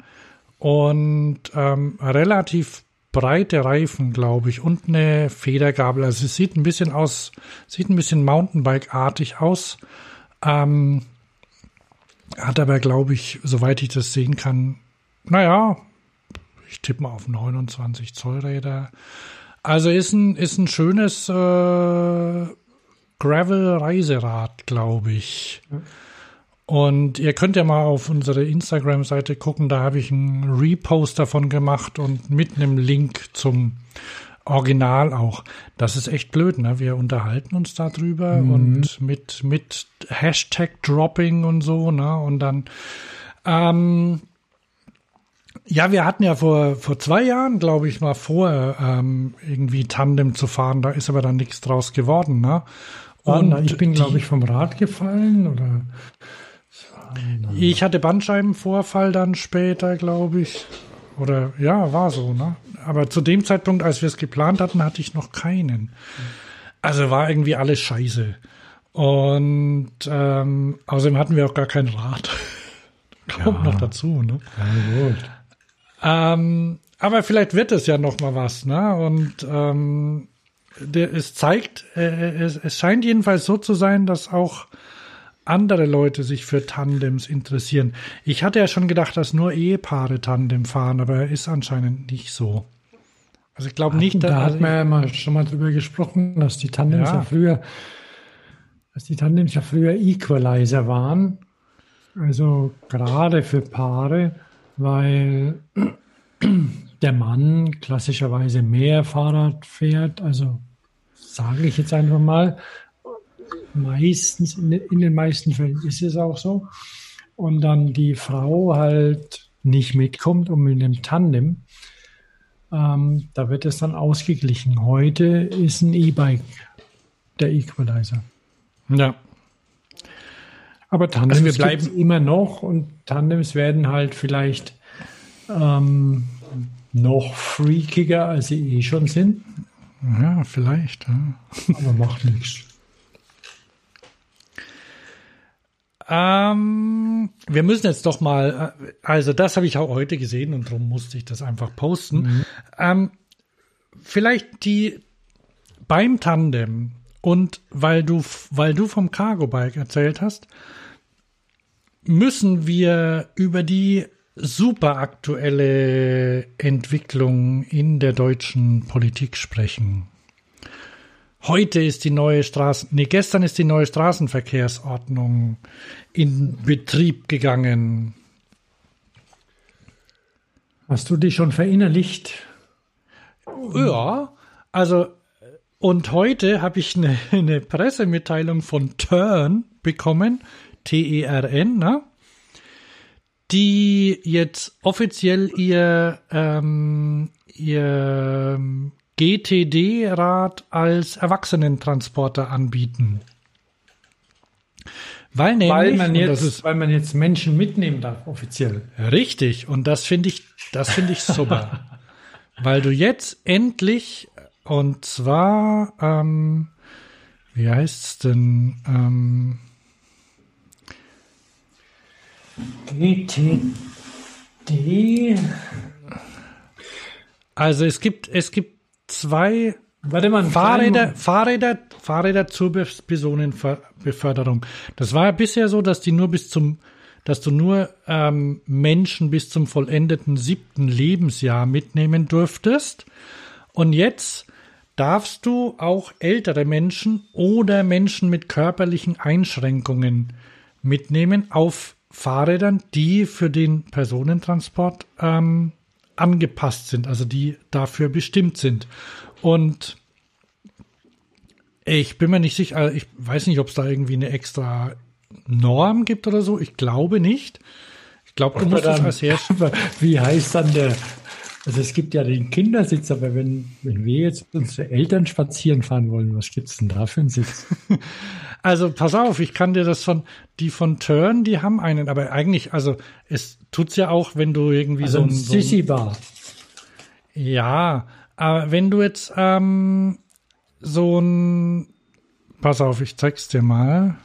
und ähm, relativ breite Reifen, glaube ich, und eine Federgabel. Also es sieht ein bisschen aus, sieht ein bisschen Mountainbike-artig aus. Ähm, hat aber, glaube ich, soweit ich das sehen kann, naja, ich tippe mal auf 29 Zoll Räder. Also ist ein, ist ein schönes äh, Gravel-Reiserad, glaube ich. Und ihr könnt ja mal auf unsere Instagram-Seite gucken, da habe ich einen Repost davon gemacht und mit einem Link zum Original auch. Das ist echt blöd, ne? Wir unterhalten uns darüber und mit, mit Hashtag-Dropping und so, ne? Und dann ähm, Ja, wir hatten ja vor, vor zwei Jahren, glaube ich, mal vor, ähm, irgendwie Tandem zu fahren. Da ist aber dann nichts draus geworden, ne? Und ich bin, glaube ich, vom Rad gefallen oder Ich hatte Bandscheibenvorfall dann später, glaube ich. Oder ja, war so, ne? Aber zu dem Zeitpunkt, als wir es geplant hatten, hatte ich noch keinen. Also war irgendwie alles scheiße. Und ähm, außerdem hatten wir auch gar kein Rad. <laughs> Kommt noch dazu, ne? ja, gut. Ähm, aber vielleicht wird es ja noch mal was, ne? Und ähm, der, es zeigt, äh, es, es scheint jedenfalls so zu sein, dass auch andere Leute sich für Tandems interessieren. Ich hatte ja schon gedacht, dass nur Ehepaare Tandem fahren, aber ist anscheinend nicht so. Also ich glaube nicht, da dass hat man ja mal schon mal drüber gesprochen, dass die Tandems Ja. ja, früher, dass die Tandems ja früher Equalizer waren. Also gerade für Paare, weil <clears throat> der Mann klassischerweise mehr Fahrrad fährt, also sage ich jetzt einfach mal, meistens, in, den meisten Fällen ist es auch so. Und dann die Frau halt nicht mitkommt und mit dem Tandem, ähm, da wird es dann ausgeglichen. Heute ist ein E-Bike der Equalizer. ja. Aber Tandems Also wir bleiben immer noch und Tandems werden halt vielleicht ähm, noch freakiger, als sie eh schon sind. ja, vielleicht. Ja. Aber macht nichts. Ähm, wir müssen jetzt doch mal, also das habe ich auch heute gesehen und darum musste ich das einfach posten. Ähm, vielleicht die beim Tandem und weil du, weil du vom Cargo Bike erzählt hast, müssen wir über die super aktuelle Entwicklung in der deutschen Politik sprechen. Heute ist die neue Straßen, nee, gestern ist die neue Straßenverkehrsordnung in Betrieb gegangen. Hast du dich schon verinnerlicht? Ja, also und heute habe ich eine, <laughs> eine Pressemitteilung von Turn bekommen, T-E-R-N, ne? die jetzt offiziell ihr, ähm, ihr GTD-Rad als Erwachsenentransporter anbieten. Weil nämlich, Weil man, jetzt, ist weil man jetzt Menschen mitnehmen darf, offiziell. Richtig, und das finde ich, das finde ich super. <laughs> Weil du jetzt endlich, und zwar, ähm, wie heißt's denn? Ähm, GTD. also es gibt, es gibt zwei Warte mal, Fahrräder, Fahrräder, Fahrräder zur Be Personenbeförderung. Das war ja bisher so, dass die nur bis zum, dass du nur ähm, Menschen bis zum vollendeten siebten Lebensjahr mitnehmen durftest. Und jetzt darfst du auch ältere Menschen oder Menschen mit körperlichen Einschränkungen mitnehmen auf Fahrrädern, die für den Personentransport ähm, angepasst sind, also die dafür bestimmt sind. Und ich bin mir nicht sicher, ich weiß nicht, ob es da irgendwie eine extra Norm gibt oder so. Ich glaube nicht. Ich glaube, du musst das als Hersteller. <laughs> Wie heißt dann der? Also es gibt ja den Kindersitz, aber wenn, wenn wir jetzt unsere Eltern spazieren fahren wollen, was gibt's denn da für einen Sitz? <laughs> Also pass auf, ich kann dir das von, die von Turn, die haben einen, aber eigentlich, also es tut's ja auch, wenn du irgendwie Also so ein ein, so ein Sissi-Bar. Ja, aber wenn du jetzt ähm, so ein, pass auf, ich zeig's dir mal.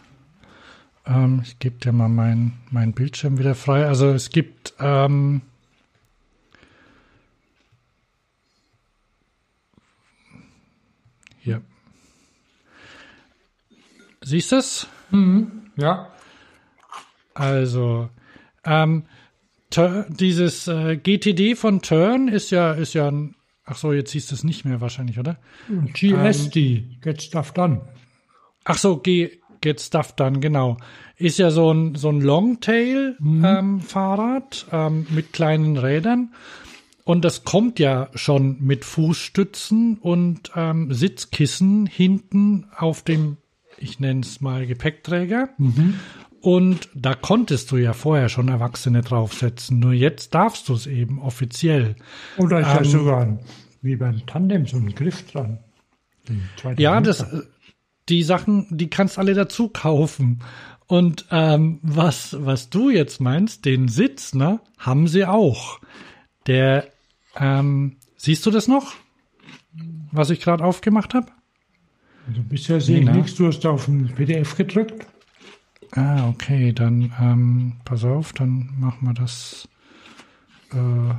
Ähm, ich gebe dir mal mein, mein Bildschirm wieder frei. Also es gibt ähm, hier. Siehst du es? Ja. Also, ähm, dieses äh, GTD von Turn ist ja, ist ja ein, ach so, jetzt du es nicht mehr wahrscheinlich, oder? GSD, Get Stuff Done. Ach so, G Get Stuff Done, genau. Ist ja so ein, so ein Longtail-Fahrrad ähm, mit kleinen Rädern. Und das kommt ja schon mit Fußstützen und ähm, Sitzkissen hinten auf dem, ich nenne es mal Gepäckträger. Und da konntest du ja vorher schon Erwachsene draufsetzen. Nur jetzt darfst du es eben offiziell. Oder ist ja Ähm, sogar ein, wie beim Tandem so ein Griff dran. Ja, das, äh, die Sachen, die kannst alle dazu kaufen. Und ähm, was, was du jetzt meinst, den Sitz, ne, haben sie auch. Der, ähm, siehst du das noch? Was ich gerade aufgemacht habe? Also bisher sehe ich ne? nichts, du hast auf ein PDF gedrückt. Ah, okay, dann ähm, pass auf, dann machen wir das. Äh,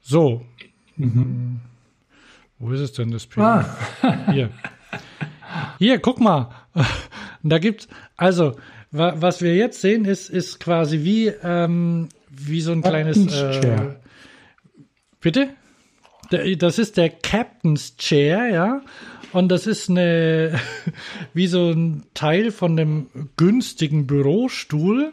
so. Hm. Wo ist es denn das PDF? Ah, Hier. Hier, guck mal. <laughs> Da gibt's, also, wa, was wir jetzt sehen, ist, ist quasi wie, ähm, wie so ein kleines. Äh, bitte? Das ist der Captain's Chair, ja. Und das ist eine, <laughs> wie so ein Teil von dem günstigen Bürostuhl.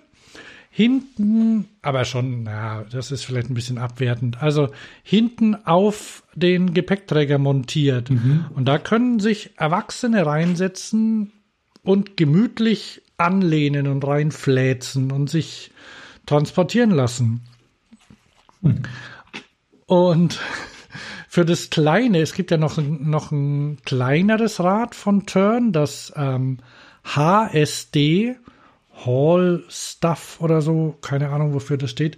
Hinten, aber schon, na, das ist vielleicht ein bisschen abwertend. Also hinten auf den Gepäckträger montiert. Und da können sich Erwachsene reinsetzen und gemütlich anlehnen und reinfläzen und sich transportieren lassen. Und <laughs> für das Kleine, es gibt ja noch, ein- noch ein kleineres Rad von Turn, das ähm, HSD, Hall Stuff oder so, keine Ahnung, wofür das steht.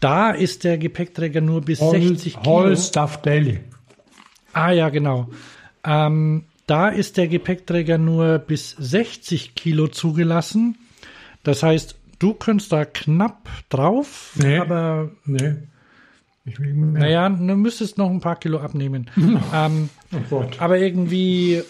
Da ist der Gepäckträger nur bis 60 Kilo. Hall Stuff Daily. Ah ja, genau. Ähm, da ist der Gepäckträger nur bis 60 Kilo zugelassen. Das heißt, du könntest da knapp drauf, Nee. aber Nee. Ich will mehr. naja, du müsstest noch ein paar Kilo abnehmen. <laughs> ähm, Oh aber irgendwie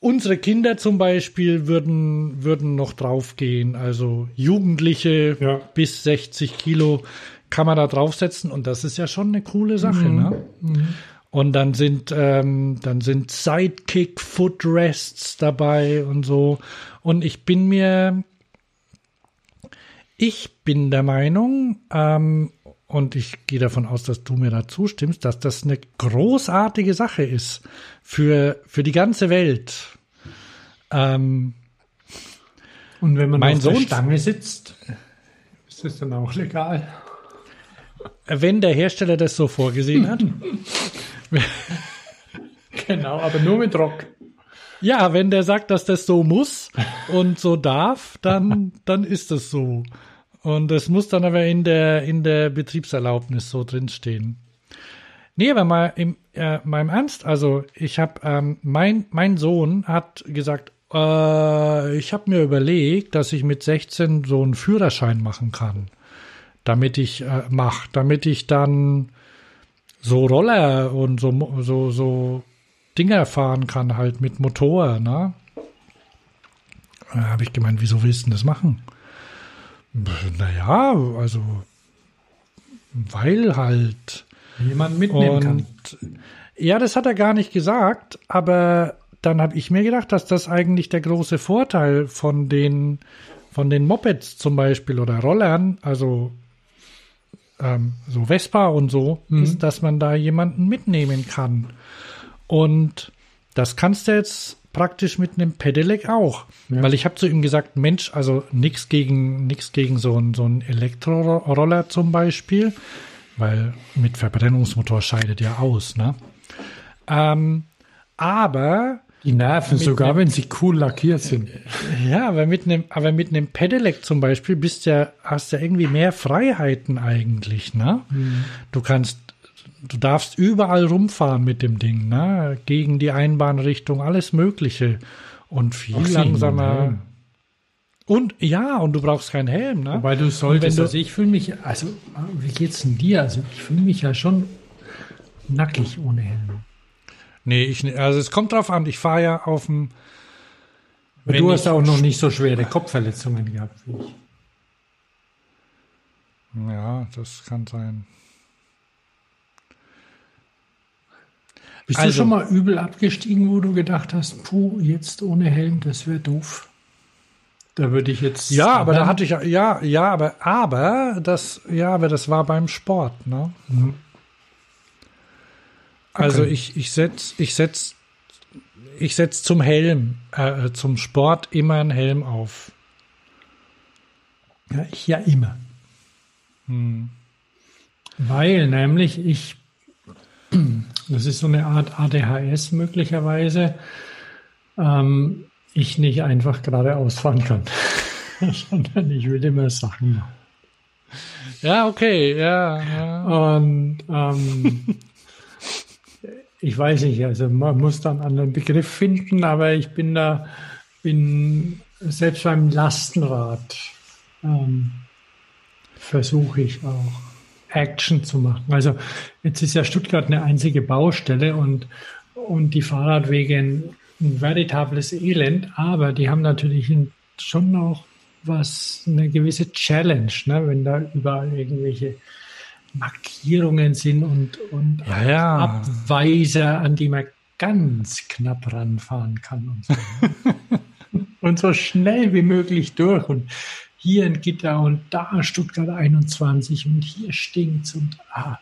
unsere Kinder zum Beispiel würden, würden noch draufgehen. Also Jugendliche Ja. bis 60 Kilo kann man da draufsetzen und das ist ja schon eine coole Sache. Mhm. Ne? Und dann sind, ähm, dann sind Sidekick Footrests dabei und so. Und ich bin mir, ich bin der Meinung, ähm, und ich gehe davon aus, dass du mir da zustimmst, dass das eine großartige Sache ist für, für die ganze Welt. Ähm, Und wenn man Mein auf der Sohn- Stange sitzt, ist das dann auch legal? wenn der Hersteller das so vorgesehen hat. <laughs> Genau, aber nur mit Rock. Ja, wenn der sagt, dass das so muss und so darf, dann, dann ist das so. Und das muss dann aber in der, in der Betriebserlaubnis so drinstehen. Nee, aber mal im, äh, im Ernst, also ich habe, ähm, mein, mein Sohn hat gesagt, äh, ich habe mir überlegt, dass ich mit 16 so einen Führerschein machen kann. Damit ich äh, mach, damit ich dann so Roller und so, so, so Dinger fahren kann, halt mit Motor, ne? Da habe ich gemeint, wieso willst du denn das machen? Naja, also, weil halt. Jemand mitnehmen kann. Und ja, das hat er gar nicht gesagt, aber dann habe ich mir gedacht, dass das eigentlich der große Vorteil von den, von den Mopeds zum Beispiel oder Rollern, also ähm, so Vespa und so, ist, dass man da jemanden mitnehmen kann. Und das kannst du jetzt praktisch mit einem Pedelec auch. Weil ich habe zu ihm gesagt, Mensch, also nichts gegen nix gegen so einen so einen Elektroroller zum Beispiel, weil mit Verbrennungsmotor scheidet ja aus, ne? Ähm, aber Die nerven sogar, einem- wenn sie cool lackiert sind. ja, aber mit einem, aber mit einem Pedelec zum Beispiel bist ja, hast ja irgendwie mehr Freiheiten eigentlich, ne? Du kannst, du darfst überall rumfahren mit dem Ding, ne? Gegen die Einbahnrichtung, alles Mögliche. Und viel Auch langsamer. Und ja, und du brauchst keinen Helm, ne? Weil du solltest, du- also ich fühle mich, also wie geht's denn dir? Also ich fühle mich ja schon nackig ohne Helm. Nee, ich, also es kommt drauf an, ich fahre ja auf dem. Du hast auch noch nicht so schwere Kopfverletzungen gehabt wie ich. Ja, das kann sein. Bist du Also- schon mal übel abgestiegen, wo du gedacht hast, puh, jetzt ohne Helm, das wäre doof? Da würde ich jetzt. Ja, aber da hatte ich ja, ja, aber, aber das, ja, aber das war beim Sport, ne? Also Okay. ich, ich setz, ich setz, ich setze zum Helm, äh, zum Sport immer einen Helm auf. Ja, ich ja immer. Weil nämlich ich, das ist so eine Art ADHS möglicherweise, ähm, ich nicht einfach geradeaus fahren kann, <laughs> sondern ich will immer Sachen machen. Ja, okay, ja. ja. Und ähm, ich weiß nicht, also man muss da einen anderen Begriff finden, aber ich bin da, bin selbst beim Lastenrad ähm, versuche ich auch Action zu machen. Also jetzt ist ja Stuttgart eine einzige Baustelle und, und die Fahrradwege ein, ein veritables Elend, aber die haben natürlich schon auch was, eine gewisse Challenge, ne? wenn da überall irgendwelche Markierungen sind und, und Ja, ja. Abweiser, an die man ganz knapp ranfahren kann und so. <laughs> und so schnell wie möglich durch. Und hier ein Gitter und da Stuttgart 21 und hier stinkt's und ah.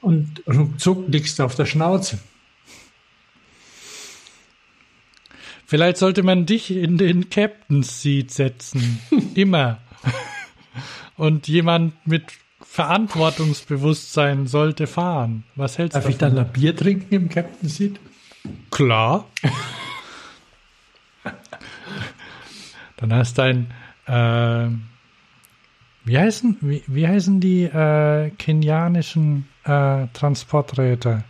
Und ruckzuck liegst du auf der Schnauze. Vielleicht sollte man dich in den Captain's Seat setzen. <laughs> Immer. Und jemand mit Verantwortungsbewusstsein sollte fahren. Was hältst Darf du ich dann davon? ein Bier trinken im Captain Seat? Klar. <laughs> Dann hast du ein, äh, wie heißen, wie, wie heißen die äh, kenianischen äh, Transporträte?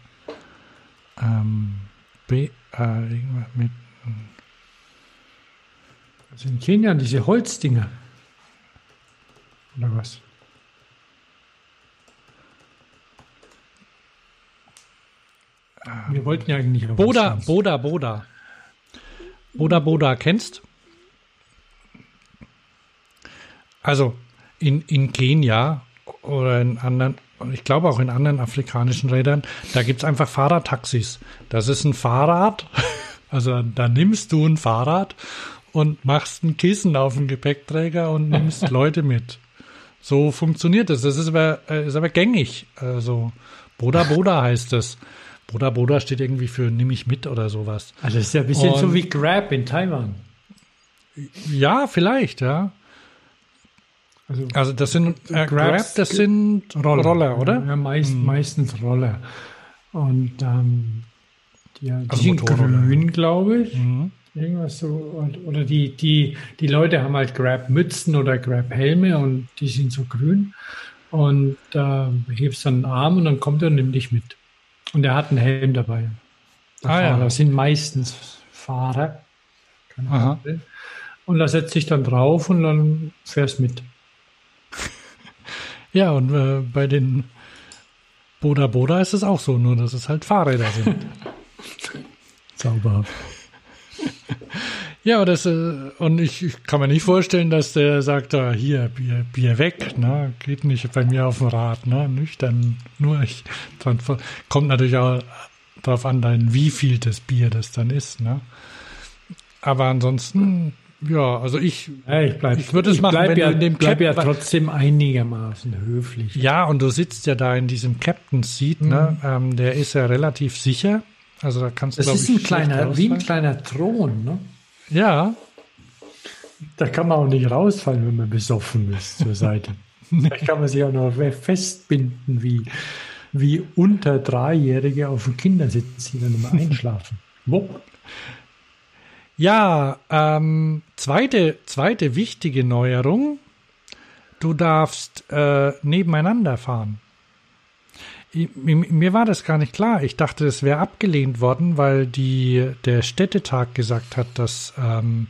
Ähm, B, äh, mit, Also in Kenia diese Holzdinger. Oder was? Wir wollten ja eigentlich Boda. Boda, Boda. Boda, Boda, kennst? Also in, in Kenia oder in anderen, und ich glaube auch in anderen afrikanischen Rädern, da gibt's einfach Fahrradtaxis. Das ist ein Fahrrad, <laughs> also da nimmst du ein Fahrrad und machst ein Kissen auf den Gepäckträger und nimmst <laughs> Leute mit. So funktioniert es. Das ist aber, äh, ist aber gängig. Also Boda Boda heißt es. Boda Boda steht irgendwie für nimm ich mit oder sowas. Also das ist ja ein bisschen so Und- wie Grab in Taiwan. Ja, vielleicht, ja. Also Also das sind äh, Grab, Grabs- das sind Roller, oder? Hm. Ja, meist, meistens Roller. Und ähm, die, die Also sind Motorroller. grün, glaube ich. Mhm. Irgendwas so. Und, oder die, die, die Leute haben halt Grab-Mützen oder Grab-Helme und die sind so grün. Und da hebst dann einen Arm und dann kommt er und nimmt dich mit. Und er hat einen Helm dabei. Der Ah, ja. Fahrer sind meistens Fahrer. Keine Aha. Ahnung. Und da setzt sich dann drauf und dann fährst mit. Ja, und äh, bei den Boda Boda ist es auch so, nur dass es halt Fahrräder sind. <laughs> Zauberhaft. ja, das, äh, und ich, ich kann mir nicht vorstellen, dass der sagt, ah, hier, Bier, Bier weg, ne? Geht nicht bei mir auf dem Rad, ne? Nüchtern, nur ich. Kommt natürlich auch darauf an, dein wie viel das Bier das dann ist, ne? Aber ansonsten, ja, also ich, Ja, ich bleib, Ich würde es machen, bleib wenn ja, du in dem bleib ja Cap- trotzdem einigermaßen höflich. Ja, und du sitzt ja da in diesem Captain's Seat, ne? Mhm. Ähm, der ist ja relativ sicher. Also da kannst du, Das ist ein kleiner, wie ein kleiner Thron, ne? Ja, Da kann man auch nicht rausfallen, wenn man besoffen ist zur <laughs> Seite. Da kann man sich auch noch festbinden, wie, wie unter Dreijährige auf dem Kindersitz, die dann immer einschlafen. <laughs> Wupp. Ja. Ähm, zweite, zweite wichtige Neuerung: Du darfst äh, nebeneinander fahren. Mir war das gar nicht klar. Ich dachte, es wäre abgelehnt worden, weil die, der Städtetag gesagt hat, dass ähm,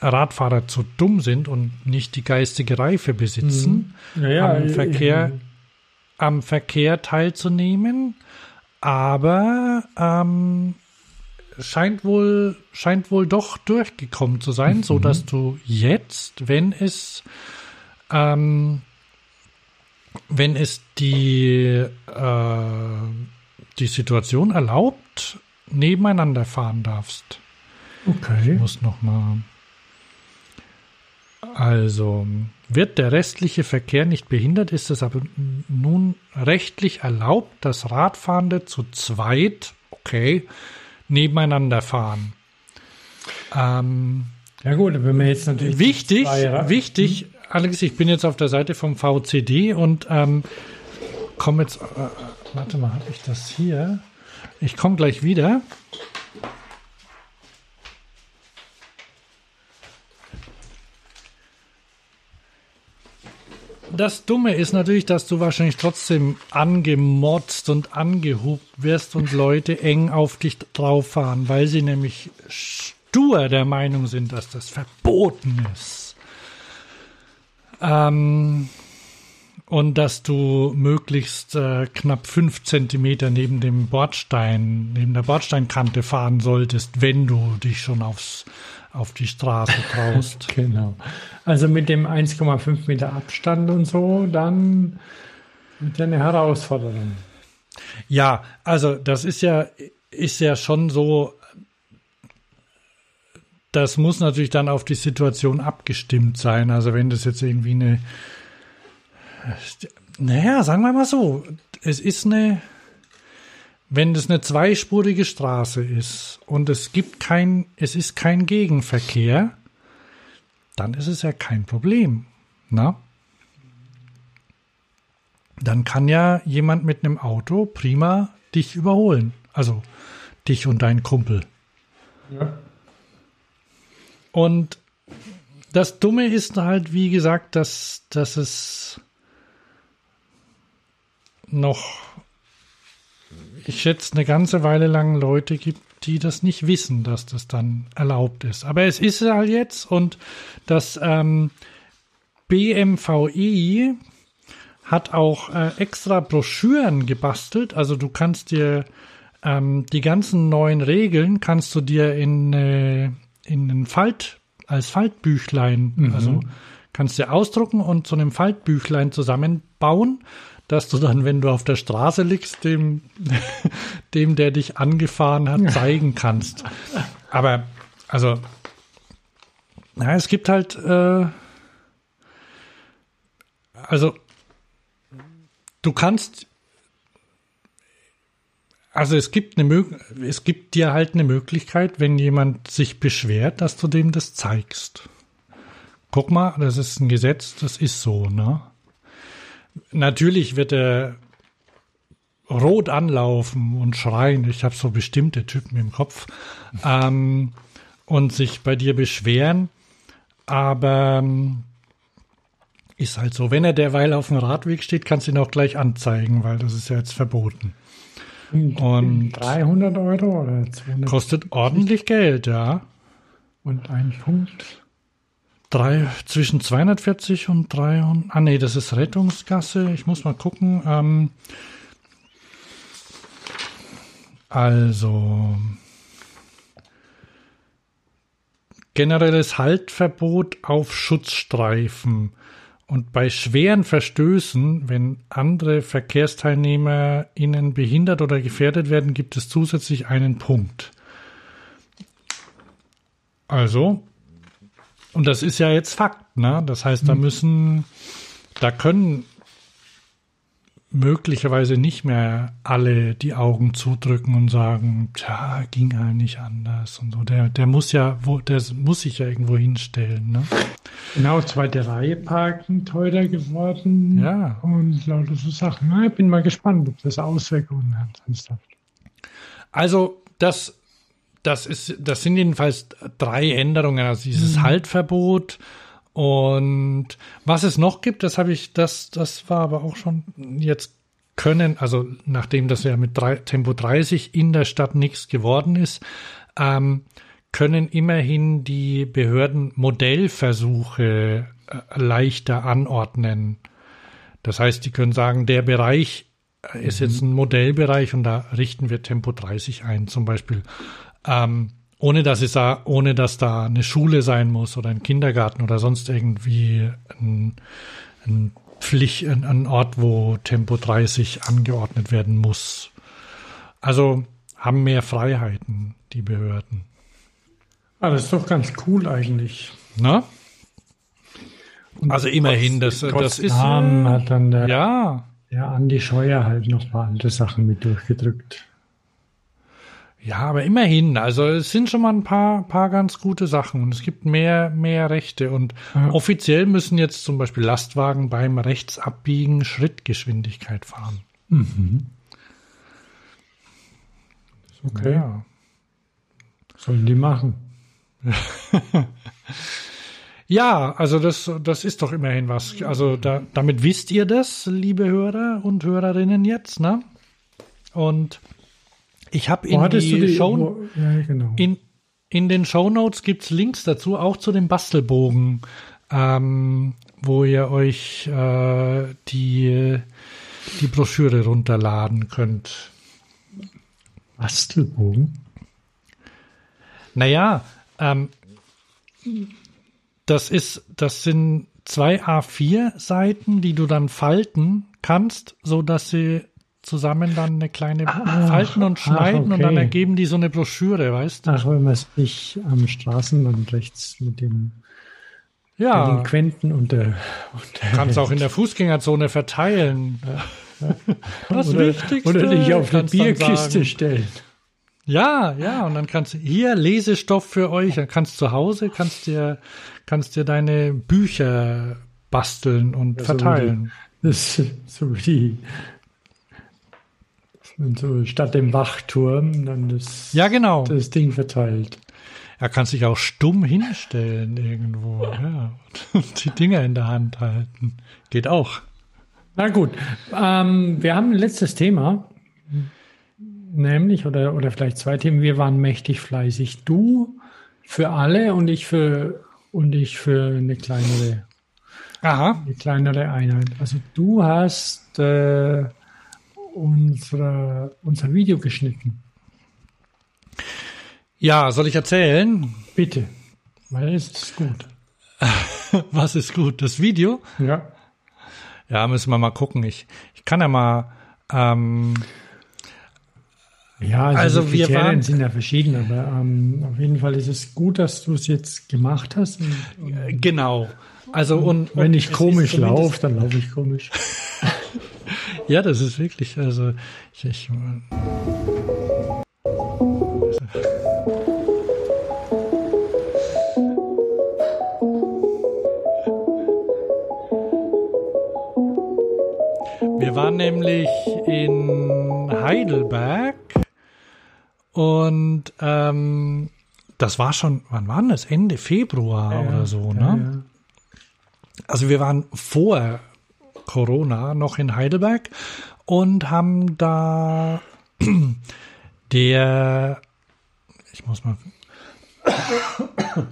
Radfahrer zu dumm sind und nicht die geistige Reife besitzen. Ja, ja, am äh, Verkehr, äh, am Verkehr teilzunehmen, aber ähm, scheint wohl scheint wohl doch durchgekommen zu sein, so dass du jetzt, wenn es ähm, wenn es die äh, die Situation erlaubt, nebeneinander fahren darfst. Okay. Muss noch mal. Also wird der restliche Verkehr nicht behindert, ist es aber nun rechtlich erlaubt, dass Radfahrende zu zweit, okay, nebeneinander fahren. Ähm, Ja gut, wenn wir jetzt natürlich wichtig, wichtig, Alex, ich bin jetzt auf der Seite vom VCD und ähm, komme jetzt, äh, warte mal, habe ich das hier? Ich komme gleich wieder. Das Dumme ist natürlich, dass du wahrscheinlich trotzdem angemotzt und angehupt wirst und Leute eng auf dich drauf fahren, weil sie nämlich stur der Meinung sind, dass das verboten ist. Ähm, und dass du möglichst äh, knapp fünf Zentimeter neben dem Bordstein, neben der Bordsteinkante fahren solltest, wenn du dich schon aufs, auf die Straße <laughs> traust. Genau. Also mit dem 1,5 Meter Abstand und so, dann wird ja eine Herausforderung. Ja, also das ist ja, ist ja schon so, das muss natürlich dann auf die Situation abgestimmt sein. Also wenn das jetzt irgendwie eine, naja, sagen wir mal so, es ist eine, wenn das eine zweispurige Straße ist und es gibt kein, es ist kein Gegenverkehr, dann ist es ja kein Problem. Na? Dann kann ja jemand mit einem Auto prima dich überholen. Also dich und deinen Kumpel. Ja. Und das Dumme ist halt, wie gesagt, dass, dass es noch, ich schätze, eine ganze Weile lang Leute gibt, die das nicht wissen, dass das dann erlaubt ist. Aber es ist halt jetzt und das ähm, BMVI hat auch äh, extra Broschüren gebastelt. Also du kannst dir ähm, die ganzen neuen Regeln kannst du dir in, äh, in einen Falt, als Faltbüchlein, also kannst dir ausdrucken und zu einem Faltbüchlein zusammenbauen, dass du dann, wenn du auf der Straße liegst, dem, <laughs> dem, der dich angefahren hat, zeigen kannst. Aber, also, na, es gibt halt, äh, also, du kannst, also es gibt eine es gibt dir halt eine Möglichkeit, wenn jemand sich beschwert, dass du dem das zeigst. Guck mal, das ist ein Gesetz, das ist so, ne? Natürlich wird er rot anlaufen und schreien. Ich habe so bestimmte Typen im Kopf ähm, und sich bei dir beschweren. Aber ähm, ist halt so. Wenn er derweil auf dem Radweg steht, kannst du ihn auch gleich anzeigen, weil das ist ja jetzt verboten. Und 300 Euro oder 200 kostet ordentlich Geld, ja. und ein Punkt. Drei, zwischen 240 und 300. Ah, nee, das ist Rettungsgasse. Ich muss mal gucken. Ähm, also. Generelles Haltverbot auf Schutzstreifen. Und bei schweren Verstößen, wenn andere Verkehrsteilnehmer ihnen behindert oder gefährdet werden, gibt es zusätzlich einen Punkt. Also, und das ist ja jetzt Fakt, ne? Das heißt, da müssen, da können möglicherweise nicht mehr alle die Augen zudrücken und sagen, tja, ging halt nicht anders und so. Der, der muss ja, wo, der muss sich ja irgendwo hinstellen, ne? Genau, zweite Reihe parken teurer geworden. Ja. Und lauter so Sachen. Na, ich bin mal gespannt, ob das Auswirkungen hat. ernsthaft. Also, das, das ist, das sind jedenfalls drei Änderungen. Also dieses Haltverbot und was es noch gibt, das habe ich, das, das war aber auch schon jetzt können, also nachdem das ja mit drei, Tempo 30 in der Stadt nichts geworden ist, ähm, können immerhin die Behörden Modellversuche äh, leichter anordnen. Das heißt, die können sagen, der Bereich ist jetzt ein Modellbereich und da richten wir Tempo 30 ein, zum Beispiel. Ähm, ohne dass es da, ohne dass da eine Schule sein muss oder ein Kindergarten oder sonst irgendwie ein, ein Pflicht, ein, ein Ort, wo Tempo 30 angeordnet werden muss. Also haben mehr Freiheiten, die Behörden. Ah, das ist doch ganz cool eigentlich. Na? Also immerhin, das, das ist Namen hat dann der, ja, der Andi Scheuer halt noch mal andere Sachen mit durchgedrückt. Ja, aber immerhin, also es sind schon mal ein paar, paar ganz gute Sachen und es gibt mehr, mehr Rechte und Ja. offiziell müssen jetzt zum Beispiel Lastwagen beim Rechtsabbiegen Schrittgeschwindigkeit fahren. Okay. Ja. Sollen die machen. <laughs> Ja, also das, das ist doch immerhin was. Also da, damit wisst ihr das, liebe Hörer und Hörerinnen jetzt, ne? Und ich habe in die die Show, wo, Ja, genau. in, in den Shownotes gibt's Links dazu, auch zu dem Bastelbogen, ähm, wo ihr euch äh, die, die Broschüre runterladen könnt. Bastelbogen. Naja, ähm, das ist, das sind zwei A4-Seiten, die du dann falten kannst, so dass sie zusammen dann eine kleine falten und ach, schneiden und dann okay. ergeben die so eine Broschüre, weißt du? Ach, wenn man sich am Straßenrand rechts mit dem Ja, Delinquenten und der, und der kannst auch in der Fußgängerzone verteilen. <laughs> Das oder, Wichtigste. oder dich auf dann Bierkiste stellen. Ja, ja, und dann kannst du hier Lesestoff für euch, dann kannst zu Hause, kannst dir, kannst dir deine Bücher basteln und Ja, so verteilen. Das <laughs> ist so wie die und so statt dem Wachturm dann das, Ja, genau. das Ding verteilt. Er kann sich auch stumm hinstellen irgendwo, ja, und die Dinger in der Hand halten. Geht auch. Na gut, ähm, wir haben ein letztes Thema, nämlich, oder, oder vielleicht zwei Themen. Wir waren mächtig fleißig. Du für alle und ich für, und ich für eine kleinere, Aha. eine kleinere Einheit. Also du hast äh, unsere, unser Video geschnitten. Ja, soll ich erzählen? Bitte, weil es ist gut. <laughs> Was ist gut? Das Video? Ja. Ja, müssen wir mal gucken. Ich, ich kann ja mal, ähm, Ja, also, Also die wir Kriterien waren- sind ja verschieden, aber ähm, auf jeden Fall ist es gut, dass du es jetzt gemacht hast. Und, und genau. Also und, wenn und ich es ist komisch laufe, dann laufe ich komisch. <laughs> Ja, das ist wirklich, also ich, ich Wir waren nämlich in Heidelberg und ähm, das war schon, wann war das? Ende Februar oder so, ne? Also wir waren vor Corona noch in Heidelberg und haben da <clears throat> der, ich muss mal, <coughs>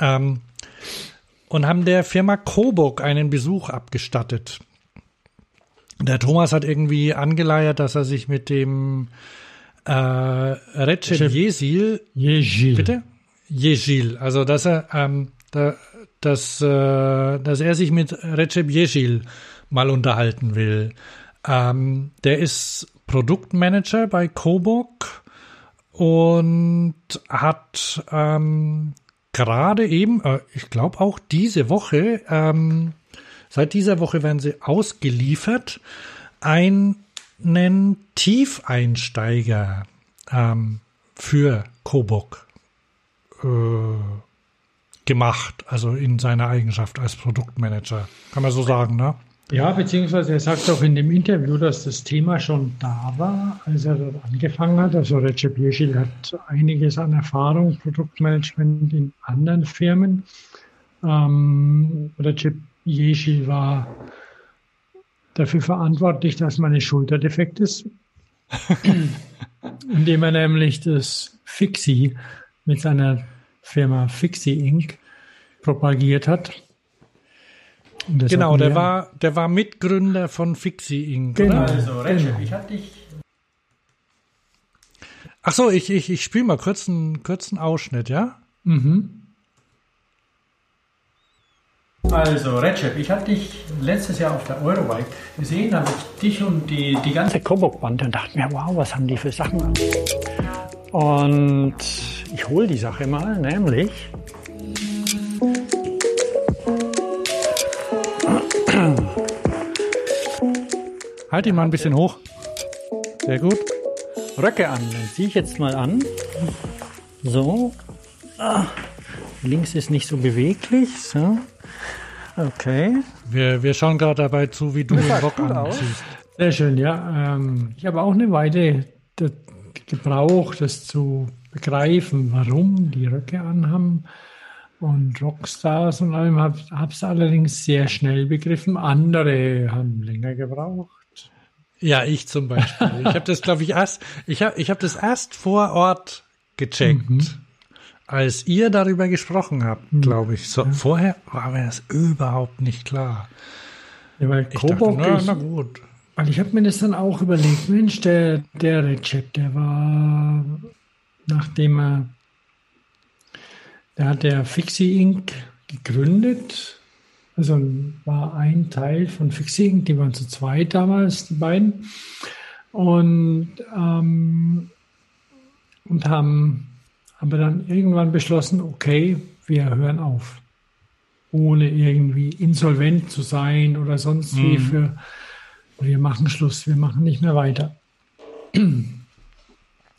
ähm, und haben der Firma Coburg einen Besuch abgestattet. Der Thomas hat irgendwie angeleiert, dass er sich mit dem äh, Recep Jesil Jejil. Bitte? Jejil. Also, dass er, ähm, da, dass, äh, dass er sich mit Recep Jejil mal unterhalten will. Ähm, der ist Produktmanager bei Coburg und hat ähm, gerade eben, äh, ich glaube auch diese Woche, ähm, seit dieser Woche werden sie ausgeliefert, einen Tiefeinsteiger ähm, für Coburg äh, gemacht, also in seiner Eigenschaft als Produktmanager. Kann man so sagen, ne? Ja, beziehungsweise er sagt auch in dem Interview, dass das Thema schon da war, als er dort angefangen hat. Also Recep Jejil hat einiges an Erfahrung, Produktmanagement in anderen Firmen. Ähm, Recep Jejil war dafür verantwortlich, dass meine Schulter defekt ist, <laughs> indem er nämlich das Fixie mit seiner Firma Fixie Inc. propagiert hat. Genau, der war, der war Mitgründer von Fixie Inc. Genau. Oder? Also, Recep, Genau. ich hatte dich. Ach so, ich, ich, ich spiele mal kurz einen kurzen Ausschnitt, ja? Mhm. Also, Recep, ich hatte dich letztes Jahr auf der Eurobike gesehen, habe ich dich und die, die ganze Coburg-Bande und dachte mir, wow, was haben die für Sachen an? Und ich hole die Sache mal, nämlich Halt ihn mal ein bisschen hoch. Sehr gut. Röcke an. Dann ziehe ich jetzt mal an. So. Ah, links ist nicht so beweglich. So. Okay. Wir, wir schauen gerade dabei zu, wie du den Rock aus. anziehst. Sehr schön, ja. Ähm, ich habe auch eine Weile gebraucht, das zu begreifen, warum die Röcke anhaben und Rockstars und allem. Habe es allerdings sehr schnell begriffen. Andere haben länger gebraucht. Ja, ich zum Beispiel. Ich habe das, glaube ich, erst, ich habe ich hab das erst vor Ort gecheckt, Mhm. als ihr darüber gesprochen habt, glaube ich. So, Vorher war mir das überhaupt nicht klar. Ja, weil Ich Coburg, dachte, na, na gut. weil ich habe mir das dann auch überlegt, Mensch, der, der Recep, der war, nachdem er, der hat der Fixie Inc. gegründet, also war ein Teil von Fixie Inc., die waren zu zweit damals, die beiden, und, ähm, und haben aber dann irgendwann beschlossen, okay, wir hören auf ohne irgendwie insolvent zu sein oder sonst wie für, wir machen Schluss, wir machen nicht mehr weiter.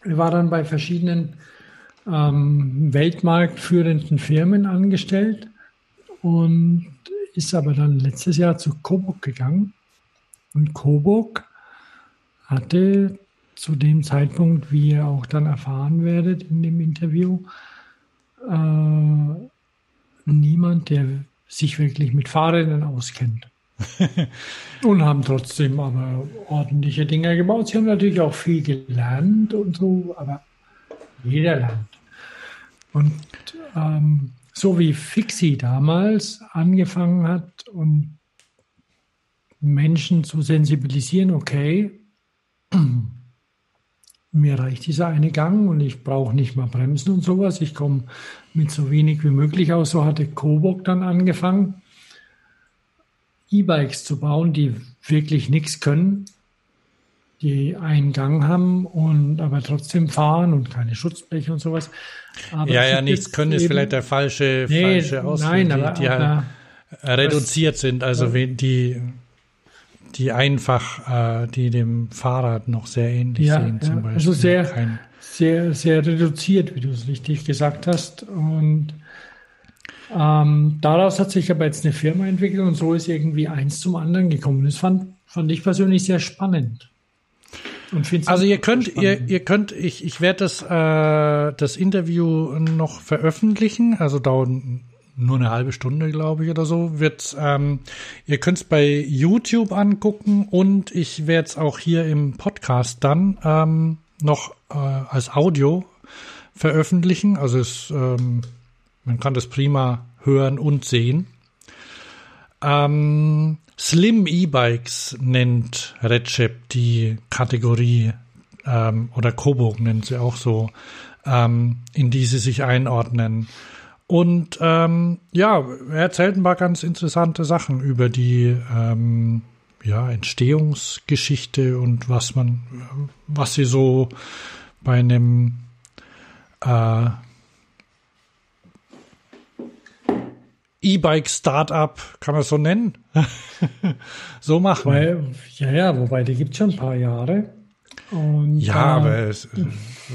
War dann bei verschiedenen ähm, weltmarktführenden Firmen angestellt und ist aber dann letztes Jahr zu Coburg gegangen. Und Coburg hatte zu dem Zeitpunkt, wie ihr auch dann erfahren werdet in dem Interview, äh, niemand, der sich wirklich mit Fahrrädern auskennt. <laughs> und haben trotzdem aber ordentliche Dinge gebaut. Sie haben natürlich auch viel gelernt und so, aber jeder lernt. Und ähm, so wie Fixie damals angefangen hat und Menschen zu sensibilisieren, okay, <clears throat> mir reicht dieser eine Gang und ich brauche nicht mal Bremsen und sowas. Ich komme mit so wenig wie möglich aus. So hatte Coburg dann angefangen, E-Bikes zu bauen, die wirklich nichts können, die einen Gang haben und aber trotzdem fahren und keine Schutzbleche und sowas. Aber Ja, ja, nichts können ist vielleicht der falsche, Nee, falsche Ausdruck, nein, die, aber, die halt aber reduziert sind, also die, die einfach, äh, die dem Fahrrad noch sehr ähnlich Ja, sehen, zum ja, Beispiel. also sehr- Kein, sehr, sehr reduziert, wie du es richtig gesagt hast. Und ähm, daraus hat sich aber jetzt eine Firma entwickelt und so ist irgendwie eins zum anderen gekommen. Das fand, fand ich persönlich sehr spannend. Also ihr könnt, ihr, ihr könnt, ich, ich werde das, äh, das Interview noch veröffentlichen, also dauert nur eine halbe Stunde, glaube ich, oder so. Wird's, ähm, ihr könnt es bei YouTube angucken und ich werde es auch hier im Podcast dann ähm, noch äh, als Audio veröffentlichen. Also es, ähm, man kann das prima hören und sehen. Ähm, Slim E-Bikes nennt Recep die Kategorie ähm, oder Coburg nennt sie auch so, ähm, in die sie sich einordnen. Und ähm, ja, er erzählt ein paar ganz interessante Sachen über die ähm, ja, Entstehungsgeschichte und was man, was sie so bei einem äh, E-Bike-Startup, kann man es so nennen, <laughs> so machen. Weil, ja, ja, wobei, die gibt es schon ein paar Jahre. Und, Ja, äh, aber es,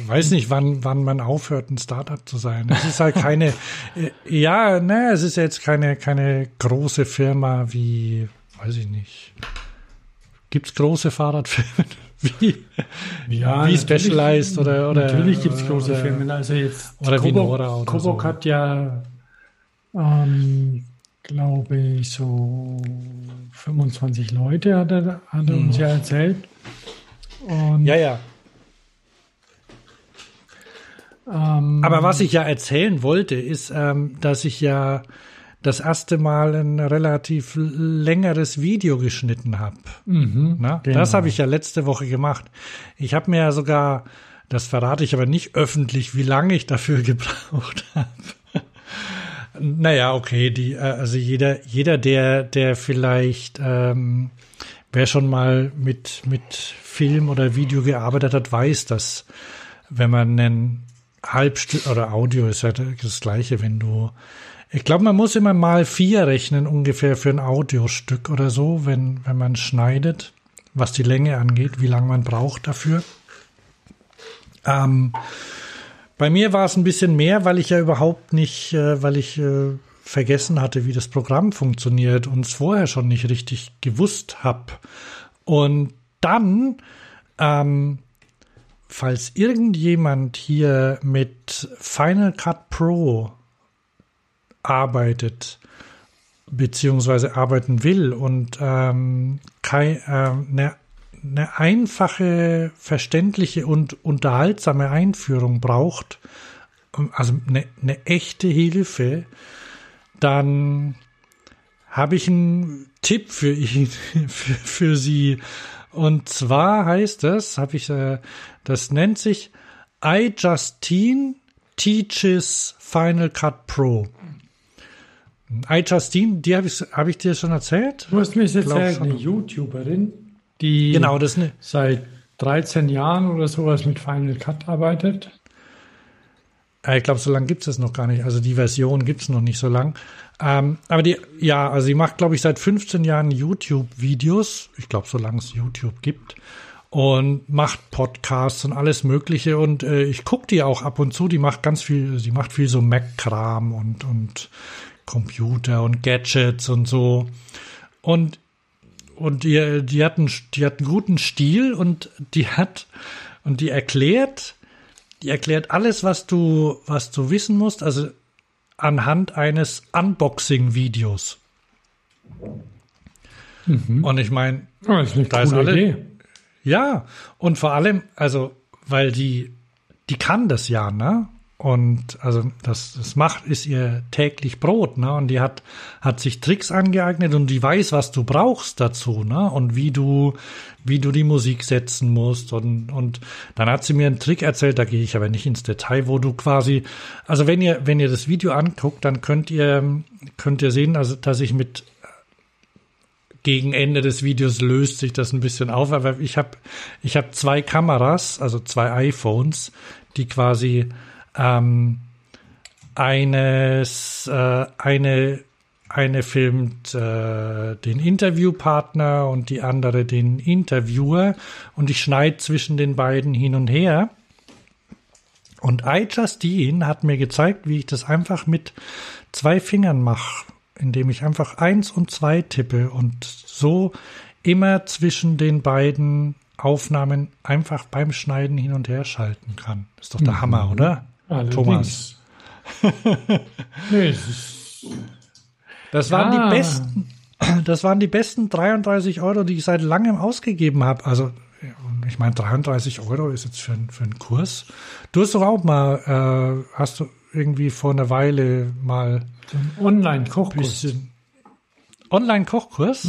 weiß nicht, wann, wann man aufhört, ein Startup zu sein. Es ist halt keine, äh, <laughs> ja, ne, es ist jetzt keine, keine große Firma wie, weiß ich nicht. Gibt's große Fahrradfirmen <laughs> wie, Ja, wie Specialized oder, oder Natürlich gibt es große Firmen. Also jetzt oder wie Coburg, Nora oder Coburg so. hat ja, ähm, glaube ich, so 25 Leute, hat er, hat er uns ja erzählt. Und, Mhm. Ja, ja. ähm, Aber was ich ja erzählen wollte, ist, ähm, dass ich ja das erste Mal ein relativ längeres Video geschnitten habe. mhm, Na, genau. Das habe ich ja letzte Woche gemacht. Ich habe mir ja sogar, das verrate ich aber nicht öffentlich, wie lange ich dafür <laughs> gebraucht habe. Naja, okay, die, äh, also jeder, jeder, der, der vielleicht, ähm, wer schon mal mit, mit Film oder Video gearbeitet hat, weiß, dass wenn man einen Halbstück oder Audio ist ja das gleiche, wenn du ich glaube, man muss immer mal vier rechnen ungefähr für ein Audiostück oder so, wenn, wenn man schneidet, was die Länge angeht, wie lange man braucht dafür. Ähm, bei mir war es ein bisschen mehr, weil ich ja überhaupt nicht, äh, weil ich äh, vergessen hatte, wie das Programm funktioniert und es vorher schon nicht richtig gewusst habe. Und dann, ähm, falls irgendjemand hier mit Final Cut Pro arbeitet, beziehungsweise arbeiten will und ähm, keine, äh, eine, eine einfache, verständliche und unterhaltsame Einführung braucht, also eine, eine echte Hilfe, dann habe ich einen Tipp für ihn, <laughs> für, für Sie. Und zwar heißt das, habe ich, äh, das nennt sich iJustine Teaches Final Cut Pro. iJustine, die habe ich, hab ich dir schon erzählt? Du hast mir jetzt erzählt, eine YouTuberin, die Genau, das eine, seit 13 Jahren oder sowas mit Final Cut arbeitet. Ja, Ich glaube, so lange gibt es das noch gar nicht. Also die Version gibt es noch nicht so lang. Ähm, aber die, ja, also sie macht, glaube ich, seit 15 Jahren YouTube-Videos. Ich glaube, solange es YouTube gibt. Und macht Podcasts und alles Mögliche. Und äh, ich gucke die auch ab und zu. Die macht ganz viel, sie macht viel so Mac-Kram und, und Computer und Gadgets und so. Und und die, die, hat einen, die hat einen guten Stil und die hat und die erklärt, die erklärt alles, was du, was du wissen musst, also anhand eines Unboxing-Videos. Und ich meine, Oh, das ist Da ist alle- Idee. ja, und vor allem, also, weil die, die kann das ja, ne? Und also das, das macht, ist ihr täglich Brot, ne? Und die hat, hat sich Tricks angeeignet und die weiß, was du brauchst dazu, ne? Und wie du, wie du die Musik setzen musst. Und, und dann hat sie mir einen Trick erzählt, da gehe ich aber nicht ins Detail, wo du quasi, also wenn ihr, wenn ihr das Video anguckt, dann könnt ihr, könnt ihr sehen, also dass ich mit gegen Ende des Videos löst sich das ein bisschen auf, aber ich habe ich hab zwei Kameras, also zwei iPhones, die quasi ähm, eines äh, eine eine filmt äh, den Interviewpartner und die andere den Interviewer und ich schneide zwischen den beiden hin und her. Und iJustine hat mir gezeigt, wie ich das einfach mit zwei Fingern mache, indem ich einfach eins und zwei tippe und so immer zwischen den beiden Aufnahmen einfach beim Schneiden hin und her schalten kann. ist doch der Hammer, oder? Thomas. Allerdings. <laughs> nee, es ist, Das waren Ja. die besten, <clears throat> das waren die besten 33 Euro, die ich seit langem ausgegeben habe. Also, ich meine, 33 Euro ist jetzt für, für einen Kurs. Du hast doch auch mal, äh, hast du irgendwie vor einer Weile mal Online-Kochkurs. Online-Kochkurs?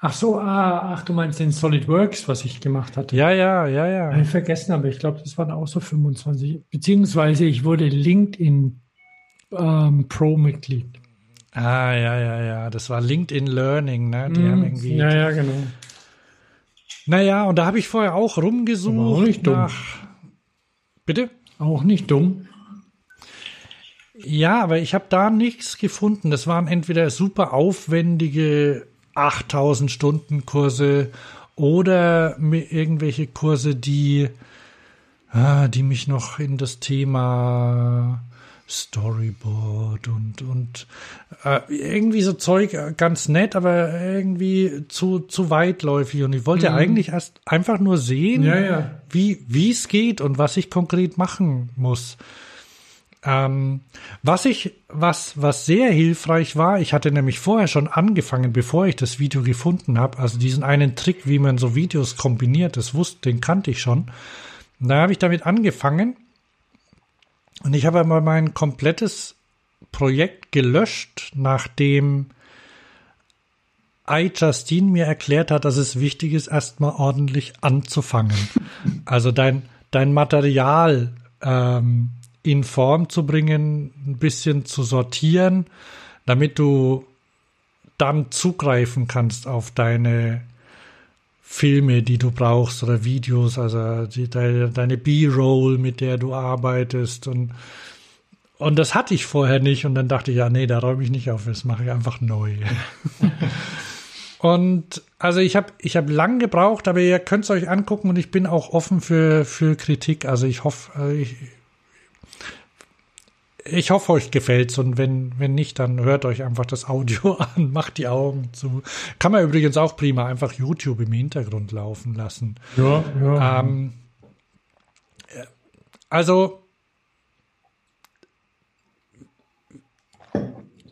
Ach so, ah, ach, du meinst den SolidWorks, was ich gemacht hatte. Ja, ja, ja, ja. Ich vergessen, aber ich glaube, das waren auch so 25. Beziehungsweise ich wurde LinkedIn ähm, Pro-Mitglied. Ah, ja, ja, ja. Das war LinkedIn Learning, ne? Die haben irgendwie. Ja, ja, genau. Naja, und da habe ich vorher auch rumgesucht. Aber auch nicht dumm. nach. Bitte? Auch nicht dumm. Ja, aber ich habe da nichts gefunden. Das waren entweder super aufwendige 8000 Stunden Kurse oder irgendwelche Kurse, die, ah, die mich noch in das Thema Storyboard und und äh, irgendwie so Zeug äh, ganz nett, aber irgendwie zu zu weitläufig und ich wollte eigentlich erst einfach nur sehen, Ja, ja. wie wie es geht und was ich konkret machen muss. Ähm, was ich, was, was sehr hilfreich war, ich hatte nämlich vorher schon angefangen, bevor ich das Video gefunden habe, also diesen einen Trick, wie man so Videos kombiniert, das wusste, den kannte ich schon. Und da habe ich damit angefangen und ich habe einmal mein komplettes Projekt gelöscht, nachdem iJustine mir erklärt hat, dass es wichtig ist, erstmal ordentlich anzufangen. <laughs> Also dein, dein Material ähm, in Form zu bringen, ein bisschen zu sortieren, damit du dann zugreifen kannst auf deine Filme, die du brauchst oder Videos, also die, deine, deine B-Roll, mit der du arbeitest und und das hatte ich vorher nicht und dann dachte ich, ja, nee, da räume ich nicht auf, das mache ich einfach neu. <laughs> Und also ich habe ich hab lang gebraucht, aber ihr könnt es euch angucken und ich bin auch offen für, für Kritik. Also ich hoffe, äh, ich, ich hoffe, euch gefällt's und wenn, wenn nicht, dann hört euch einfach das Audio <laughs> an, macht die Augen zu. Kann man übrigens auch prima einfach YouTube im Hintergrund laufen lassen. Ja, ja. Ähm, also,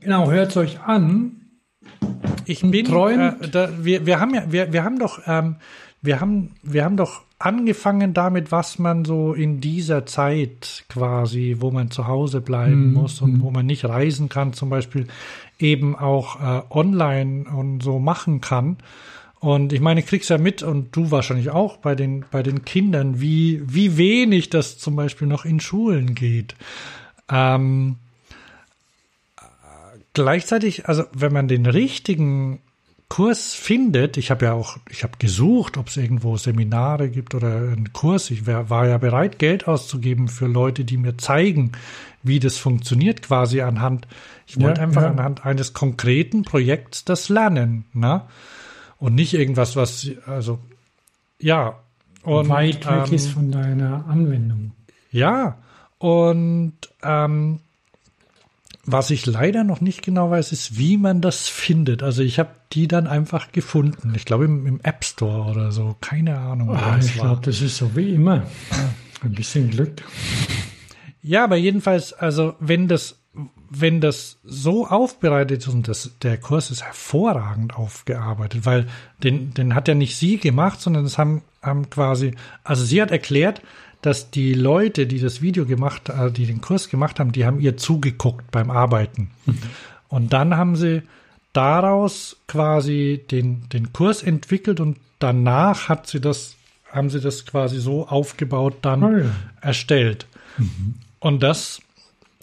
genau, hört es euch an. ich bin, äh, da, wir, wir haben ja, wir, wir haben doch, ähm, wir haben, wir haben doch angefangen damit, was man so in dieser Zeit quasi, wo man zu Hause bleiben muss und wo man nicht reisen kann, zum Beispiel eben auch äh, online und so machen kann. Und ich meine, kriegst ja mit und du wahrscheinlich auch bei den, bei den Kindern, wie, wie wenig das zum Beispiel noch in Schulen geht. Ähm, gleichzeitig, also wenn man den richtigen Kurs findet, ich habe ja auch, ich habe gesucht, ob es irgendwo Seminare gibt oder einen Kurs. Ich wär, war ja bereit, Geld auszugeben für Leute, die mir zeigen, wie das funktioniert, quasi anhand. Ich wollte Ja, einfach ja. anhand eines konkreten Projekts das lernen, ne? Und nicht irgendwas, was, also, ja. Und, weit weg ähm, ist von deiner Anwendung. ja, und ähm, was ich leider noch nicht genau weiß, ist, wie man das findet. Also ich habe die dann einfach gefunden. Ich glaube im, im App Store oder so. Keine Ahnung. Ah, das ich glaube, das ist so wie immer. Ein bisschen Glück. Ja, aber jedenfalls, also wenn das, wenn das so aufbereitet ist und das, der Kurs ist hervorragend aufgearbeitet, weil den, den hat ja nicht sie gemacht, sondern das haben, haben quasi, also sie hat erklärt, dass die Leute, die das Video gemacht, äh, die den Kurs gemacht haben, die haben ihr zugeguckt beim Arbeiten. Und dann haben sie daraus quasi den, den Kurs entwickelt und danach hat sie das, haben sie das quasi so aufgebaut, dann Ah, ja. erstellt. Und das,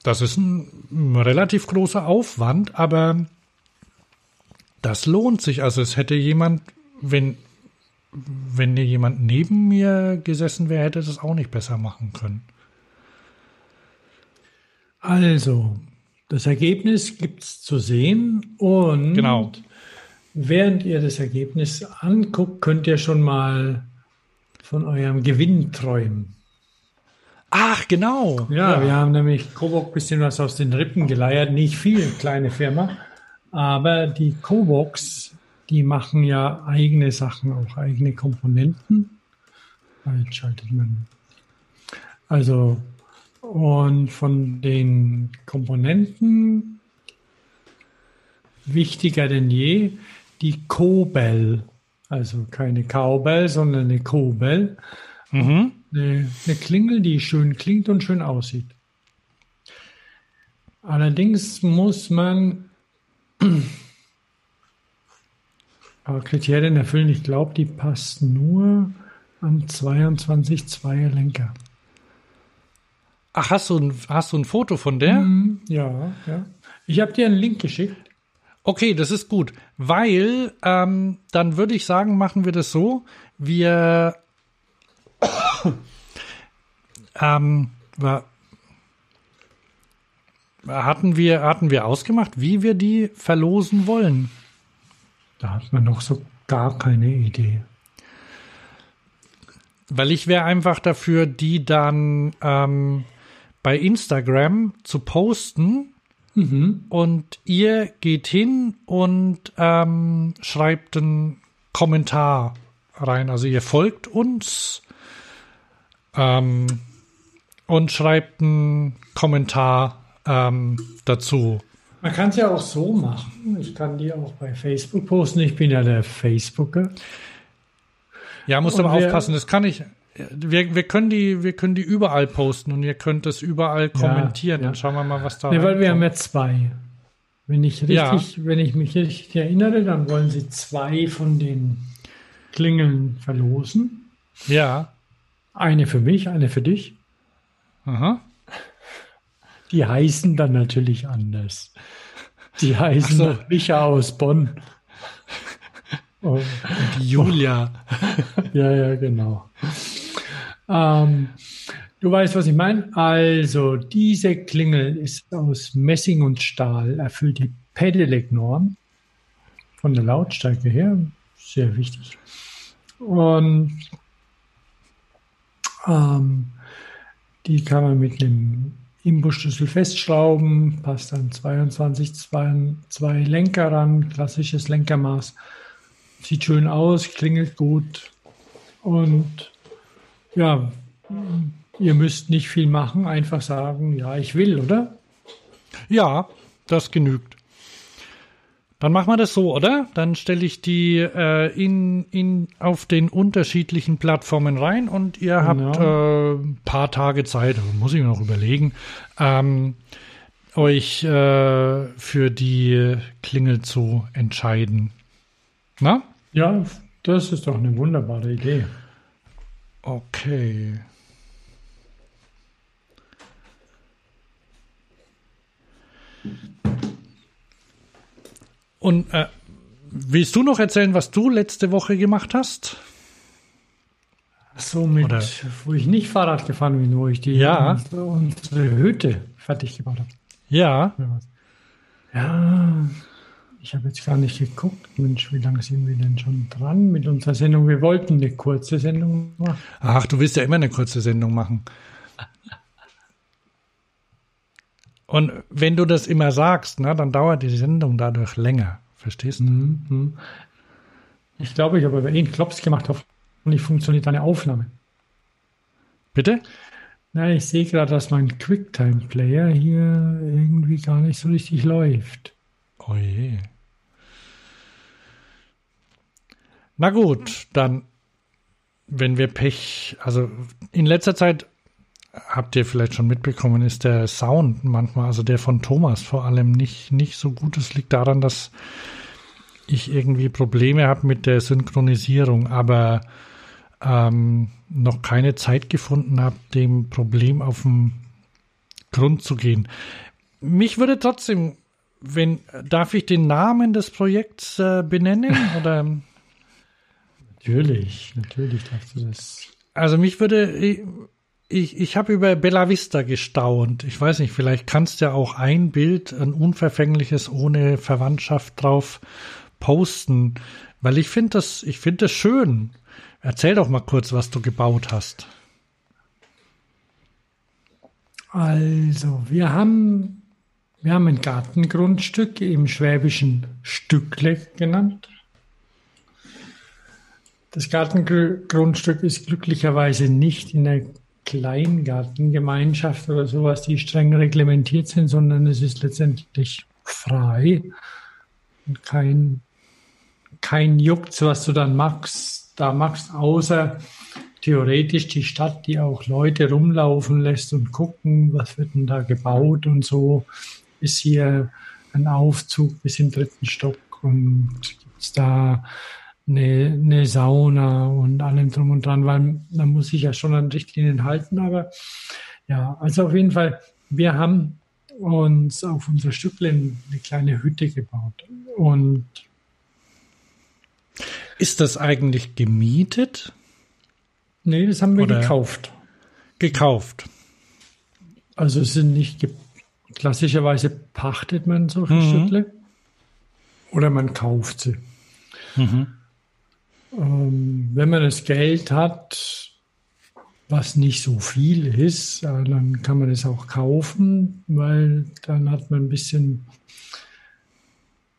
das ist ein, ein relativ großer Aufwand, aber das lohnt sich. Also es hätte jemand, wenn, wenn hier jemand neben mir gesessen wäre, hätte das auch nicht besser machen können. Also, das Ergebnis gibt es zu sehen und Genau. während ihr das Ergebnis anguckt, könnt ihr schon mal von eurem Gewinn träumen. Ach, genau. Ja, wir haben nämlich Coburg ein bisschen was aus den Rippen geleiert. Nicht viel, kleine Firma. Aber die Cobox, die machen ja eigene Sachen, auch eigene Komponenten. Jetzt schaltet man. Also, und von den Komponenten wichtiger denn je die Cobel. Also keine Cowbell, sondern eine Cobel. Mhm. Eine, eine Klingel, die schön klingt und schön aussieht. Allerdings muss man aber Kriterien erfüllen. Ich glaube, die passt nur an 22 Zweierlenker. Ach, hast du, ein, hast du ein Foto von der? Mhm, ja, ja. Ich habe dir einen Link geschickt. Okay, das ist gut, weil ähm, dann würde ich sagen, machen wir das so, wir <coughs> ähm, hatten wir hatten wir ausgemacht, wie wir die verlosen wollen. Da hat man noch so gar keine Idee. Weil ich wäre einfach dafür, die dann ähm, bei Instagram zu posten und ihr geht hin und ähm, schreibt einen Kommentar rein. Also ihr folgt uns ähm, und schreibt einen Kommentar ähm, dazu. Man kann es ja auch so machen. Ich kann die auch bei Facebook posten. Ich bin ja der Facebooker. Ja, muss aber aufpassen, das kann ich. Wir, wir, können die, wir können die überall posten und ihr könnt es überall kommentieren. ja. Dann schauen wir mal, was da Nee, weil wir haben ja zwei. Wenn ich Ja. richtig, wenn ich mich richtig erinnere, dann wollen sie zwei von den Klingeln verlosen. Ja. Eine für mich, eine für dich. Aha. Die heißen dann natürlich anders. Die heißen so. Micha aus Bonn. <laughs> Oh, Die Julia. <laughs> ja, ja, genau. Ähm, du weißt, was ich meine? Also, diese Klingel ist aus Messing und Stahl, erfüllt die Pedelec-Norm. von der Lautstärke her sehr wichtig. Und ähm, die kann man mit einem Imbusschlüssel festschrauben, passt dann 22, zwei, zwei Lenker ran, klassisches Lenkermaß. Sieht schön aus, klingelt gut. Und ja, ihr müsst nicht viel machen, einfach sagen, ja, ich will, oder? Ja, das genügt. Dann machen wir das so, oder? Dann stelle ich die äh, in, in, auf den unterschiedlichen Plattformen rein und ihr habt äh, ein paar Tage Zeit, muss ich mir noch überlegen, ähm, euch äh, für die Klingel zu entscheiden. Na? Ja, das ist doch eine wunderbare Idee. Okay. Und äh, willst du noch erzählen, was du letzte Woche gemacht hast? So mit, Oder- wo ich nicht Fahrrad gefahren bin, wo ich die Ja. unsere, Hütte fertig gebaut habe. Ja, Ja, ich habe jetzt gar nicht geguckt. Mensch, wie lange sind wir denn schon dran mit unserer Sendung? Wir wollten eine kurze Sendung machen. ach, du willst ja immer eine kurze Sendung machen. Und wenn du das immer sagst, na, dann dauert die Sendung dadurch länger. Verstehst du? Mhm. Ich glaube, ich habe eh einen Klops gemacht. Hoffentlich funktioniert eine Aufnahme. Bitte? Na, ich sehe gerade, dass mein QuickTime-Player hier irgendwie gar nicht so richtig läuft. Oh je. Na gut, dann, wenn wir Pech, also in letzter Zeit habt ihr vielleicht schon mitbekommen, ist der Sound manchmal, also der von Thomas vor allem nicht, nicht so gut. Es liegt daran, dass ich irgendwie Probleme habe mit der Synchronisierung, aber ähm, noch keine Zeit gefunden habe, dem Problem auf den Grund zu gehen. Mich würde trotzdem, wenn, darf ich den Namen des Projekts äh, benennen? <laughs> Oder, Natürlich, natürlich darfst du das. also mich würde, ich, ich, habe über Bella Vista gestaunt. Ich weiß nicht, vielleicht kannst du ja auch ein Bild, ein unverfängliches, ohne Verwandtschaft drauf posten, weil ich finde das, ich finde das schön. Erzähl doch mal kurz, was du gebaut hast. Also, wir haben, wir haben ein Gartengrundstück im Schwäbischen Stückle genannt. Das Gartengrundstück ist glücklicherweise nicht in einer Kleingartengemeinschaft oder sowas, die streng reglementiert sind, sondern es ist letztendlich frei und kein, kein Juckt, was du dann machst, da machst, außer theoretisch die Stadt, die auch Leute rumlaufen lässt und gucken, was wird denn da gebaut und so. Ist hier ein Aufzug bis im dritten Stock und gibt's da eine, eine Sauna und allem drum und dran, weil man muss sich ja schon an Richtlinien halten, aber ja, also auf jeden Fall, wir haben uns auf unser Stückchen eine kleine Hütte gebaut und Ist das eigentlich gemietet? nee, das haben wir Oder- gekauft. Gekauft. Also es sind nicht ge- klassischerweise pachtet man solche Mhm. Stückle oder man kauft sie. Mhm. Ähm, wenn man das Geld hat, was nicht so viel ist, äh, dann kann man es auch kaufen, weil dann hat man ein bisschen,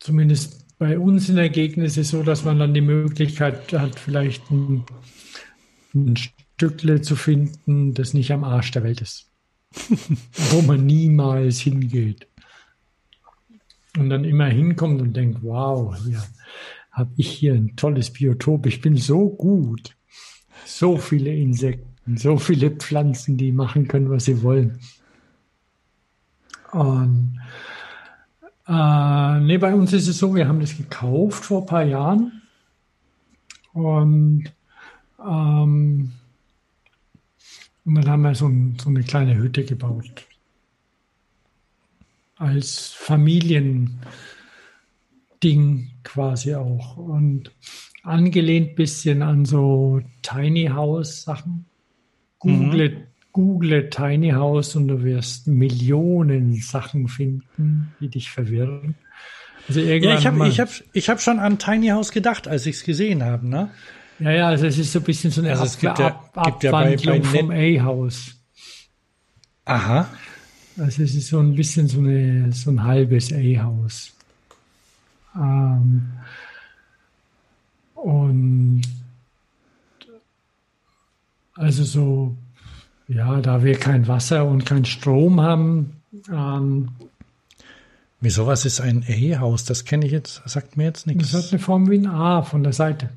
zumindest bei uns in der Gegend ist es so, dass man dann die Möglichkeit hat, vielleicht ein, ein Stückle zu finden, das nicht am Arsch der Welt ist, <laughs> wo man niemals hingeht. Und dann immer hinkommt und denkt, wow, hier habe ich hier ein tolles Biotop, ich bin so gut. So viele Insekten, so viele Pflanzen, die machen können, was sie wollen. Und äh, nee, bei uns ist es so, wir haben das gekauft vor ein paar Jahren. Und, ähm, und dann haben wir so, ein, so eine kleine Hütte gebaut. Als Familiending quasi auch. Und angelehnt bisschen an so Tiny House Sachen. Google, Google Tiny House und du wirst Millionen Sachen finden, die dich verwirren. Also Ja, irgendwann ich habe ich hab, ich hab schon an Tiny House gedacht, als ich es gesehen habe. Ne? ja, ja, also es ist so ein bisschen so eine Also es Ab gibt ja- Ab gibt ja bei- Abwandlung bei vom A-Haus. Aha. Also es ist so ein bisschen so, eine, so ein halbes A-Haus. Ähm, und also so, ja, da wir kein Wasser und kein Strom haben, ähm, Wieso, was ist ein A-Haus? Das kenne ich jetzt, sagt mir jetzt das hat nichts. eine Form wie ein A von der Seite.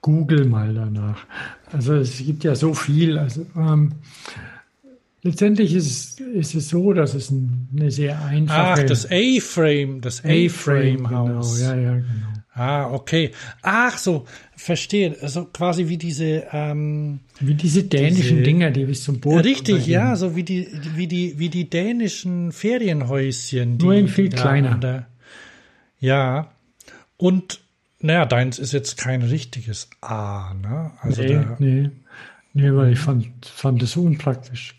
Google mal danach. Also es gibt ja so viel. Also ähm, letztendlich ist, ist es so, dass es ein, eine sehr einfache Ach, das A-Frame, das A-Frame, genau. A-Frame-Haus. Ja, ja, genau. Ah, okay. Ach so, verstehe. Also quasi wie diese, ähm, Wie diese dänischen Diese- Dinger, die bis zum Boden richtig, ja, so wie die, wie die, wie die dänischen Ferienhäuschen. Die, Nur in viel da kleiner. Der, ja. Und, naja, deins ist jetzt kein richtiges A, ne? Also Nee, da, nee. Nee, weil ich fand, fand es unpraktisch.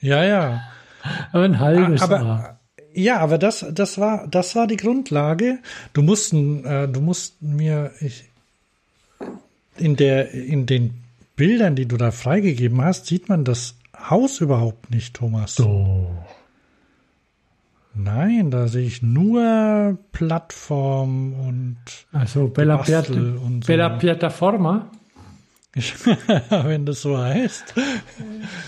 Ja, ja. Ein halbes aber ja, aber das, das war, das war die Grundlage. Du musst, äh, du musst mir ich, in der, in den Bildern, die du da freigegeben hast, sieht man das Haus überhaupt nicht, Thomas. So. Nein, da sehe ich nur Plattform und Also Bella Piata, und so. Bella Piataforma. <laughs> wenn das so heißt.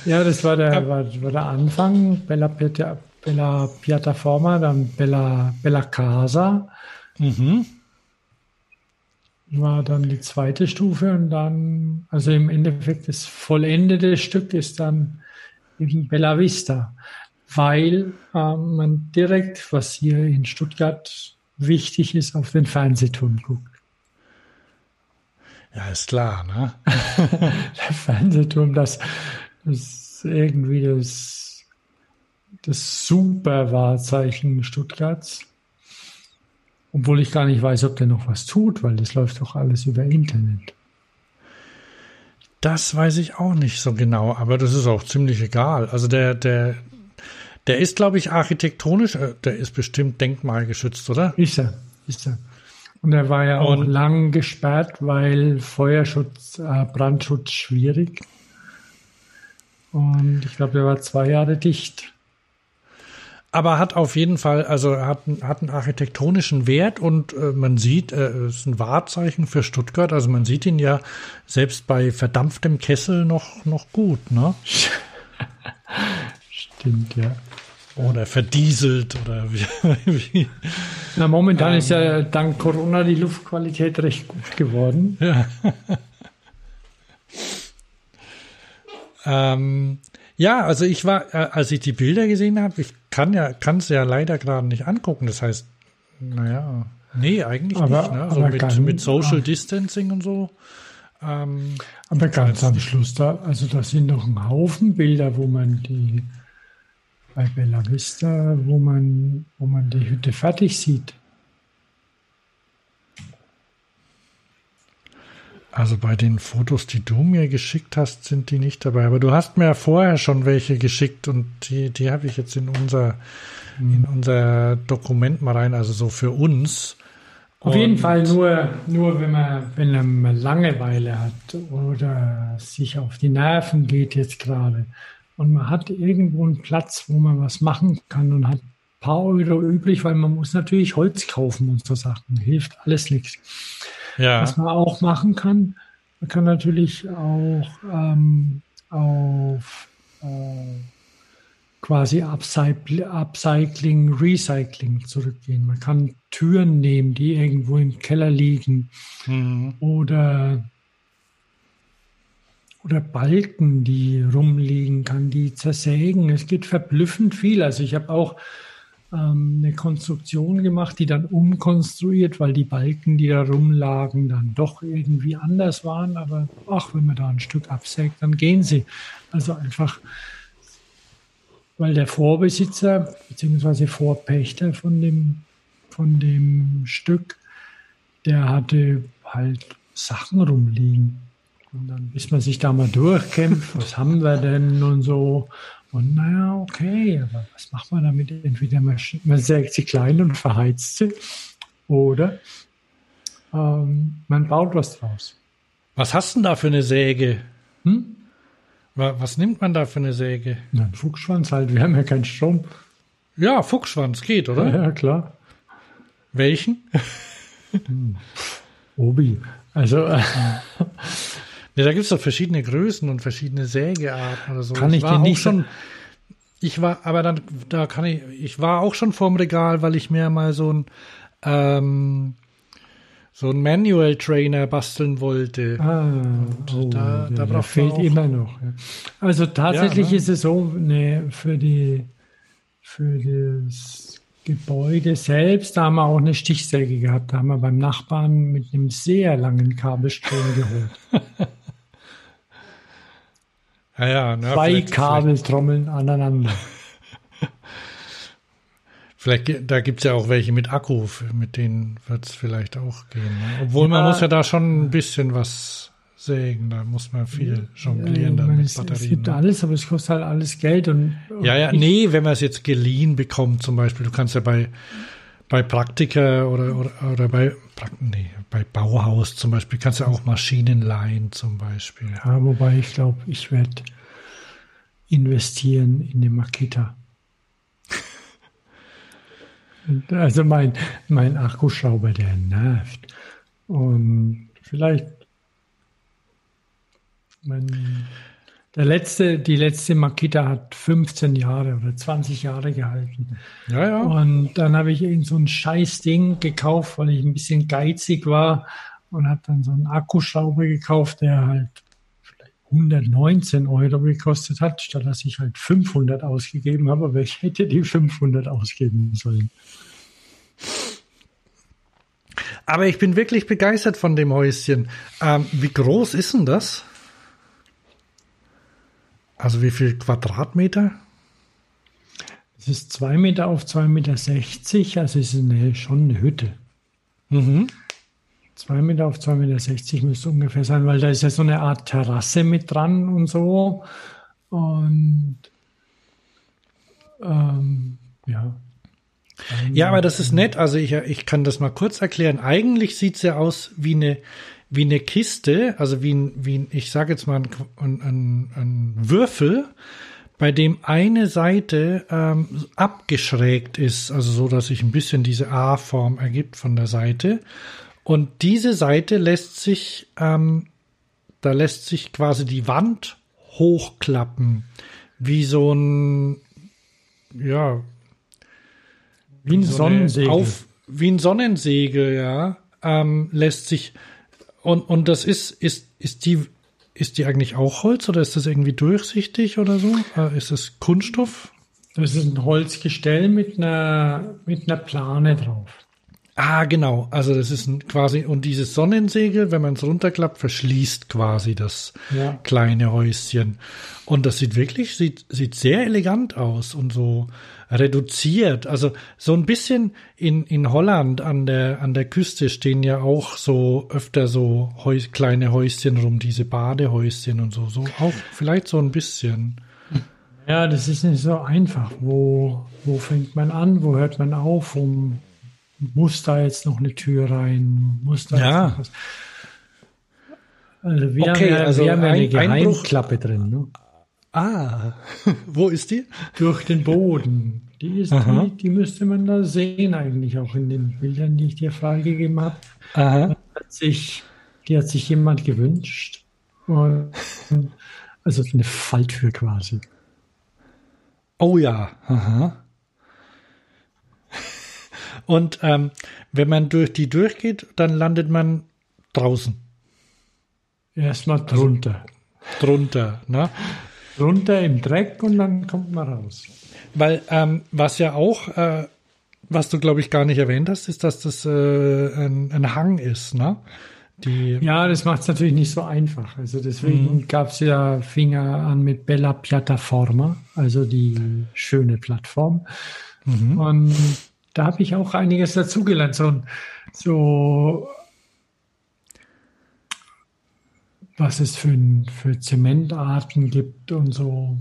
Ja, das war der, war, war der Anfang. Bella, Piata, Bella Piataforma, dann Bella, Bella Casa Mhm. war dann die zweite Stufe und dann, also im Endeffekt das vollendete Stück ist dann eben Bella Vista, weil ähm, man direkt, was hier in Stuttgart wichtig ist, auf den Fernsehturm guckt. Ja, ist klar, ne? <laughs> der Fernsehturm, das, das irgendwie das, das super Wahrzeichen Stuttgarts. Obwohl ich gar nicht weiß, ob der noch was tut, weil das läuft doch alles über Internet. Das weiß ich auch nicht so genau, aber das ist auch ziemlich egal. Also der, der, der ist, glaube ich, architektonisch, äh, der ist bestimmt denkmalgeschützt, oder? Ist er, ist er. Und er war ja auch Und- lang gesperrt, weil Feuerschutz, äh, Brandschutz schwierig. Und ich glaube, der war zwei Jahre dicht. Aber hat auf jeden Fall, also er hat, einen- hat einen architektonischen Wert und äh, man sieht, äh, es ist ein Wahrzeichen für Stuttgart. Also man sieht ihn ja selbst bei verdampftem Kessel noch, noch gut, ne? <laughs> Stimmt, ja. Oder verdieselt oder <laughs> wie. Na, momentan ist ja dank Corona die Luftqualität recht gut geworden. Ähm, ja, also ich war, äh, als ich die Bilder gesehen habe, ich kann ja, kann es ja leider gerade nicht angucken. Das heißt, naja, nee, eigentlich Aber- nicht. Ne? So aber mit, kann- mit Social Distancing und so. Ähm, Aber ganz am Schluss, da, also da sind noch ein Haufen Bilder, wo man die bei Bella Vista, wo man, wo man die Hütte fertig sieht. also bei den Fotos, die du mir geschickt hast, sind die nicht dabei. Aber du hast mir ja vorher schon welche geschickt und die, die habe ich jetzt in unser, in unser Dokument mal rein, also so für uns. Auf jeden Fall nur, nur wenn man, wenn man Langeweile hat oder sich auf die Nerven geht jetzt gerade und man hat irgendwo einen Platz, wo man was machen kann und hat ein paar Euro übrig, weil man muss natürlich Holz kaufen und so Sachen. Hilft alles nichts. Ja. Was man auch machen kann, man kann natürlich auch ähm, auf äh, quasi Upcycling, Upcycling, Recycling zurückgehen. Man kann Türen nehmen, die irgendwo im Keller liegen Mhm. oder oder Balken, die rumliegen, kann die zersägen. Es geht verblüffend viel. Also ich habe auch ähm, eine Konstruktion gemacht, die dann umkonstruiert, weil die Balken, die da rumlagen, dann doch irgendwie anders waren. Aber ach, wenn man da ein Stück absägt, dann gehen sie. Also einfach, weil der Vorbesitzer bzw. Vorpächter von dem, von dem Stück, der hatte halt Sachen rumliegen. Und dann, bis man sich da mal durchkämpft, was haben wir denn und so. Und naja, okay, aber was macht man damit? Entweder man, man sägt sie klein und verheizt sie oder ähm, man baut was draus. Was hast du denn da für eine Säge? Hm? Wa- Was nimmt man da für eine Säge? Na, ein Fuchsschwanz halt, wir haben ja keinen Strom. Ja, Fuchsschwanz geht, oder? Ja, klar. Welchen? Obi. Also äh, <laughs> <laughs> Ne, da gibt es doch verschiedene Größen und verschiedene Sägearten oder so. Kann ich war dir auch nicht schon. Ich war, aber dann, da kann ich, ich war auch schon vorm Regal, weil ich mir mal so ein, ähm, so ein Manual Trainer basteln wollte. ah, oh, da- da man fehlt immer noch. Ja. Also tatsächlich Ja, ne? ist es so, ne, für die für das Gebäude selbst, da haben wir auch eine Stichsäge gehabt. Da haben wir beim Nachbarn mit einem sehr langen Kabelstrom geholt. <laughs> Ja, ja, ne, Zwei vielleicht- Kabeltrommeln aneinander. Vielleicht, da gibt's ja auch welche mit Akku, mit denen wird's vielleicht auch gehen. Ne? Obwohl man Ja. muss ja da schon ein bisschen was sägen, da muss man viel jonglieren Äh, dann man, mit es, es Batterien. gibt ne? alles, aber es kostet halt alles Geld. Und Ja, ja, ich, nee, wenn man es jetzt geliehen bekommt, zum Beispiel, du kannst ja bei, bei Praktika oder, oder, oder bei, nee, bei Bauhaus zum Beispiel, kannst du auch Maschinen leihen zum Beispiel. Ja, wobei ich glaube, ich werde investieren in eine Makita. <laughs> Also mein, mein Akkuschrauber, der nervt. Und vielleicht mein, der letzte, die letzte Makita hat 15 Jahre oder 20 Jahre gehalten. Ja, ja. Und dann habe ich irgend so ein scheiß Ding gekauft, weil ich ein bisschen geizig war und habe dann so einen Akkuschrauber gekauft, der halt vielleicht 119 Euro gekostet hat, statt dass ich halt 500 ausgegeben habe, aber ich hätte die 500 ausgeben sollen. Aber ich bin wirklich begeistert von dem Häuschen. Ähm, wie groß ist denn das? Also wie viel Quadratmeter? Es ist 2 Meter auf 2,60 Meter, also es ist eine, schon eine Hütte. Mhm. 2 Meter auf 2,60 Meter müsste ungefähr sein, weil da ist ja so eine Art Terrasse mit dran und so. Und ähm, ja. Ja, aber das ist nett. Also ich, ich kann das mal kurz erklären. Eigentlich sieht's ja aus wie eine, wie eine Kiste, also wie ein, wie ein ich sage jetzt mal ein, ein, ein, Würfel, bei dem eine Seite ähm, abgeschrägt ist, also so, dass sich ein bisschen diese A-Form ergibt von der Seite. Und diese Seite lässt sich, ähm, da lässt sich quasi die Wand hochklappen, wie so ein, ja, Wie ein so Sonnensegel. Auf, wie ein Sonnensegel, ja. Ähm, lässt sich und, und das ist, ist, ist die, ist die eigentlich auch Holz oder ist das irgendwie durchsichtig oder so? Äh, ist das Kunststoff? Das ist ein Holzgestell mit einer, mit einer Plane drauf. Ah, genau. Also das ist ein, quasi, und dieses Sonnensegel, wenn man es runterklappt, verschließt quasi das Ja. kleine Häuschen. Und das sieht wirklich, sieht, sieht sehr elegant aus und so reduziert. Also so ein bisschen in, in Holland an der, an der Küste stehen ja auch so öfter so Häus, kleine Häuschen rum, diese Badehäuschen und so. So auch vielleicht so ein bisschen. Ja, das ist nicht so einfach. Wo, wo fängt man an? Wo hört man auf? Wo, muss da jetzt noch eine Tür rein? Muss da Ja. jetzt noch was? Also wir Okay, haben ja, also wir haben ja eine ein- Einbruch- Geheimklappe drin, ne? Ah, <laughs> wo ist die? Durch den Boden. Die, ist, die, die müsste man da sehen eigentlich auch in den Bildern, die ich dir freigegeben habe. Aha. Hat sich, die hat sich jemand gewünscht. Und, also eine Falltür quasi. Oh ja. Aha. <laughs> Und ähm, wenn man durch die durchgeht, dann landet man draußen, Erstmal drunter. drunter. Ne? Drunter im Dreck und dann kommt man raus. Weil ähm, was ja auch, äh, was du glaube ich gar nicht erwähnt hast, ist, dass das äh, ein, ein Hang ist. Ne? Die, Ja, das macht es natürlich nicht so einfach. Also deswegen gab es ja Finger an mit Bella Piattaforma, also die schöne Plattform. Und da habe ich auch einiges dazugelernt. So, so was es für, für Zementarten gibt und so.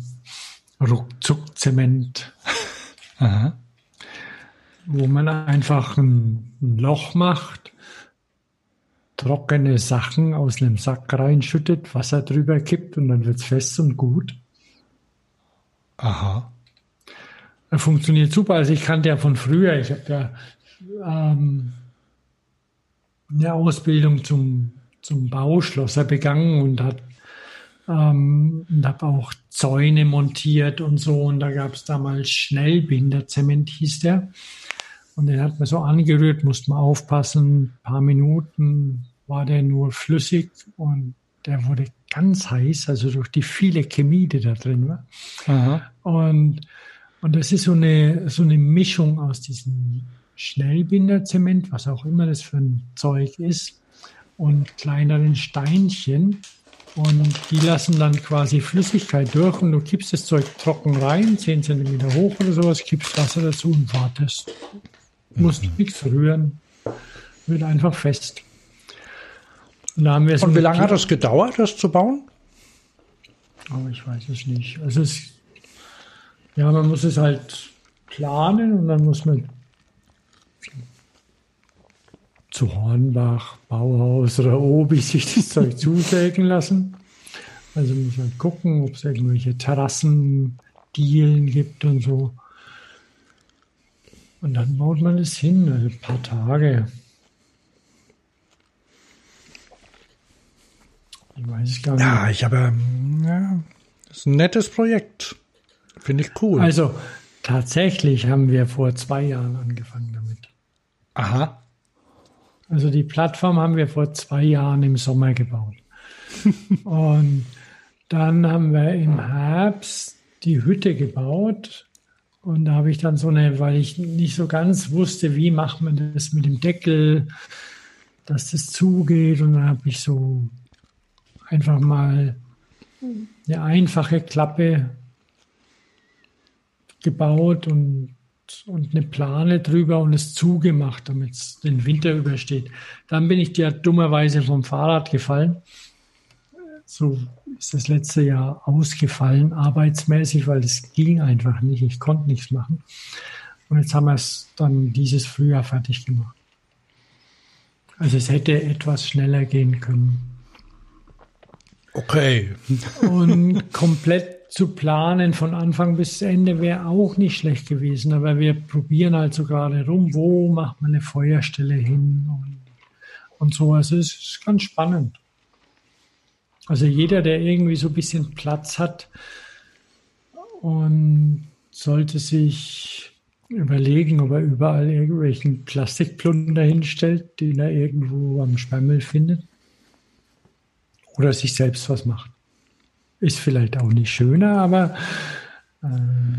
Ruckzuckzement, wo man einfach ein, ein Loch macht, trockene Sachen aus einem Sack reinschüttet, Wasser drüber kippt und dann wird's fest und gut. Aha. Er funktioniert super. Also ich kannte ja von früher, ich habe ja ähm, eine Ausbildung zum, zum Bauschlosser begangen und hat ähm, und habe auch Zäune montiert und so. Und da gab es damals Schnellbinderzement, hieß der. Und den hat man so angerührt, musste man aufpassen. Ein paar Minuten war der nur flüssig und der wurde ganz heiß, also durch die viele Chemie, die da drin war. Aha. Und, und das ist so eine, so eine Mischung aus diesem Schnellbinderzement, was auch immer das für ein Zeug ist, und kleineren Steinchen. Und die lassen dann quasi Flüssigkeit durch und du kippst das Zeug trocken rein, 10 cm hoch oder sowas, kippst Wasser dazu und wartest. Musst nichts rühren. Wird einfach fest. Und da haben wir Und wie lange hat das gedauert, das zu bauen? aber ich weiß es nicht. Also es, ja, man muss es halt planen und dann muss man zu Hornbach, Bauhaus oder Obi sich das <laughs> Zeug zusägen lassen. Also muss man gucken, ob es irgendwelche Terrassen, Dielen gibt und so. Und dann baut man es hin, also ein paar Tage. Ich weiß es gar nicht. Ja, ich habe, ja, das ist ein nettes Projekt. Finde ich cool. Also tatsächlich haben wir vor zwei Jahren angefangen damit. Aha. Also die Plattform haben wir vor zwei Jahren im Sommer gebaut. <laughs> Und dann haben wir im Herbst die Hütte gebaut. Und da habe ich dann so eine, weil ich nicht so ganz wusste, wie macht man das mit dem Deckel, dass das zugeht. Und dann habe ich so einfach mal eine einfache Klappe gebaut und, und eine Plane drüber und es zugemacht, damit es den Winter übersteht. Dann bin ich ja dummerweise vom Fahrrad gefallen. So ist das letzte Jahr ausgefallen, arbeitsmäßig, weil es ging einfach nicht. Ich konnte nichts machen. Und jetzt haben wir es dann dieses Frühjahr fertig gemacht. Also es hätte etwas schneller gehen können. Okay. Und komplett zu planen von Anfang bis Ende wäre auch nicht schlecht gewesen. Aber wir probieren halt so gerade rum, wo macht man eine Feuerstelle hin und, und so. Also es ist ganz spannend. Also jeder, der irgendwie so ein bisschen Platz hat und sollte sich überlegen, ob er überall irgendwelchen Plastikplunder hinstellt, den er irgendwo am Sperrmüll findet. Oder sich selbst was macht. Ist vielleicht auch nicht schöner, aber äh,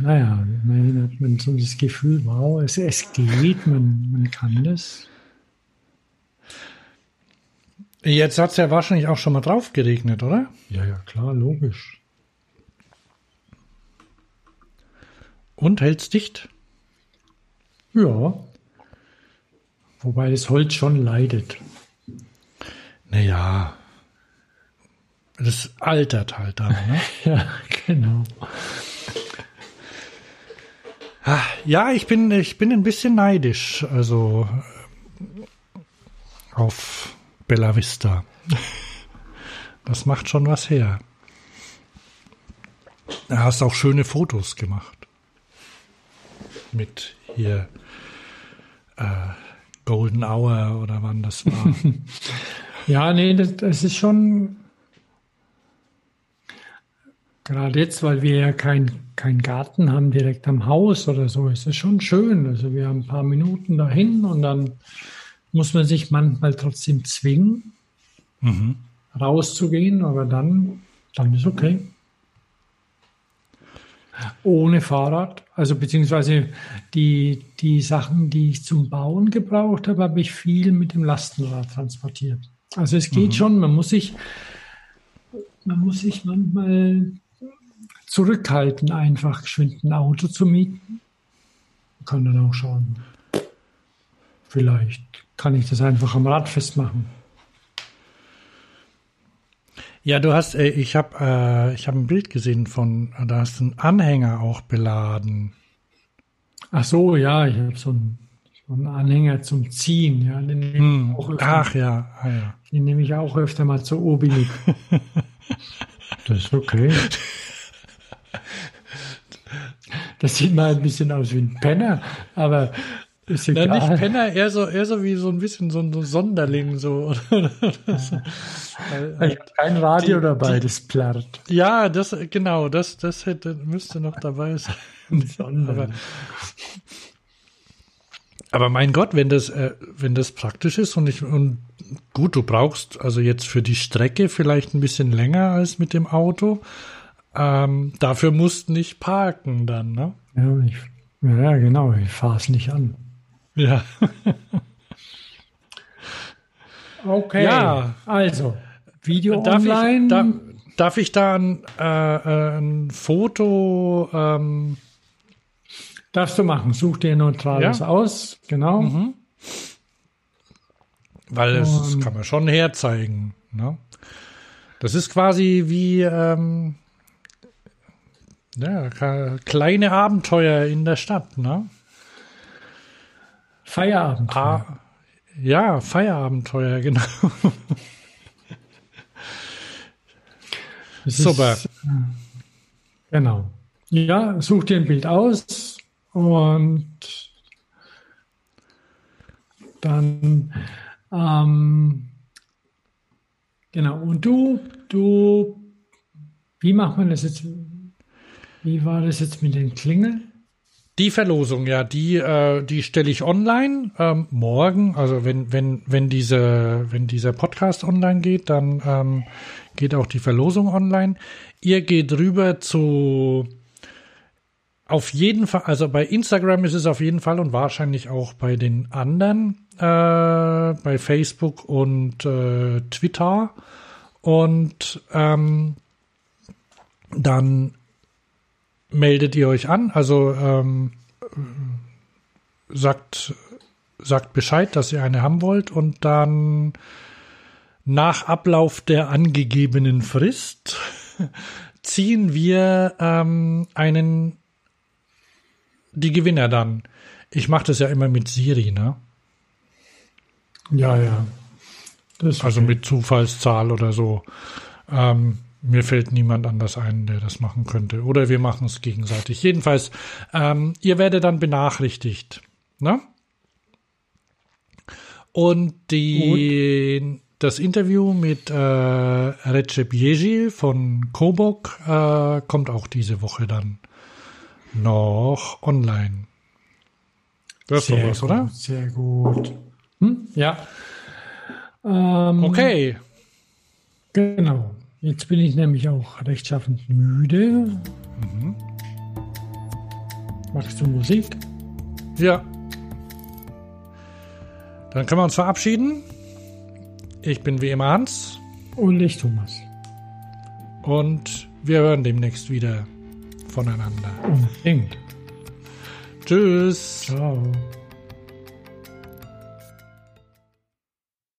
naja, man hat man so das Gefühl, wow, es, es geht, man, man kann das. Jetzt hat es ja wahrscheinlich auch schon mal drauf geregnet, oder? Ja, ja, klar, logisch. Und hält's dicht? Ja. Wobei das Holz schon leidet. Naja. Das altert halt dann, ne? <laughs> Ja, genau. Ah, Ja, ich bin, ich bin ein bisschen neidisch, also äh, auf Bella Vista. Das macht schon was her. Du hast auch schöne Fotos gemacht. Mit hier äh, Golden Hour oder wann das war. <laughs> Ja, nee, das, das ist schon gerade jetzt, weil wir ja keinen kein Garten haben direkt am Haus oder so, ist es schon schön. Also wir haben ein paar Minuten dahin und dann muss man sich manchmal trotzdem zwingen, rauszugehen, aber dann, dann ist okay. Ohne Fahrrad, also beziehungsweise die, die Sachen, die ich zum Bauen gebraucht habe, habe ich viel mit dem Lastenrad transportiert. Also es geht schon, man muss sich, man muss sich manchmal zurückhalten, einfach geschwind ein Auto zu mieten. Man kann dann auch schauen, vielleicht kann ich das einfach am Rad festmachen. Ja, du hast, äh, ich habe äh, ich hab ein Bild gesehen von, da hast du einen Anhänger auch beladen. Ach so, ja, ich habe so einen, so einen Anhänger zum Ziehen. Ja, den Hm. Ach ja, ah, ja. den nehme ich auch öfter mal zur Obi mit. <laughs> das ist okay. <laughs> Das sieht mal ein bisschen aus wie ein Penner, aber ist Na, egal. nicht Penner, eher so, eher so wie so ein bisschen so ein so Sonderling so. Ich habe kein Radio Die- dabei, die- das plärrt. Ja, das genau, das das hätte müsste noch dabei sein. aber, aber mein Gott, wenn das äh, wenn das praktisch ist und ich und gut, du brauchst also jetzt für die Strecke vielleicht ein bisschen länger als mit dem Auto. Ähm, dafür musst nicht parken dann, ne? Ja, ich, ja genau, ich fahre es nicht an. Ja. <laughs> Okay. Ja. Also, Video Darf online. ich, da, darf ich da ein, äh, äh, ein Foto ähm, Darfst du machen. Such dir neutrales Ja. aus. Genau. Weil es das kann man schon herzeigen. Ne? Das ist quasi wie ähm, ja, kleine Abenteuer in der Stadt. Ne? Feierabend. Ah, ja, Feierabenteuer, <laughs> genau. Super. Ist, genau. Ja, such dir ein Bild aus und dann ähm, genau. Und du, du, wie macht man das jetzt? Wie war das jetzt mit den Klingeln? Die Verlosung, ja, die, äh, die stelle ich online ähm, morgen. Also wenn, wenn, wenn diese, wenn dieser Podcast online geht, dann ähm, geht auch die Verlosung online. Ihr geht rüber zu auf jeden Fall, also bei Instagram ist es auf jeden Fall und wahrscheinlich auch bei den anderen, äh, bei Facebook und äh, Twitter. Und ähm, dann meldet ihr euch an, also ähm, sagt, sagt Bescheid, dass ihr eine haben wollt und dann nach Ablauf der angegebenen Frist <laughs> ziehen wir ähm, einen die Gewinner dann. Ich mache das ja immer mit Siri, ne? Ja, ja. Das Also mit Zufallszahl oder so. Ähm, mir fällt niemand anders ein, der das machen könnte. Oder wir machen es gegenseitig. Jedenfalls, ähm, ihr werdet dann benachrichtigt. Ne? Und die, das Interview mit äh, Recep Yejil von Kobok äh, kommt auch diese Woche dann noch online. Das ist doch was, gut, oder? Sehr gut. Hm? Ja. Ähm, Okay. Genau. Jetzt bin ich nämlich auch rechtschaffend müde. Mhm. Magst du Musik? Ja. Dann können wir uns verabschieden. Ich bin wie immer Hans Und ich, Thomas. und wir hören demnächst wieder voneinander. Unbedingt. Tschüss. Ciao.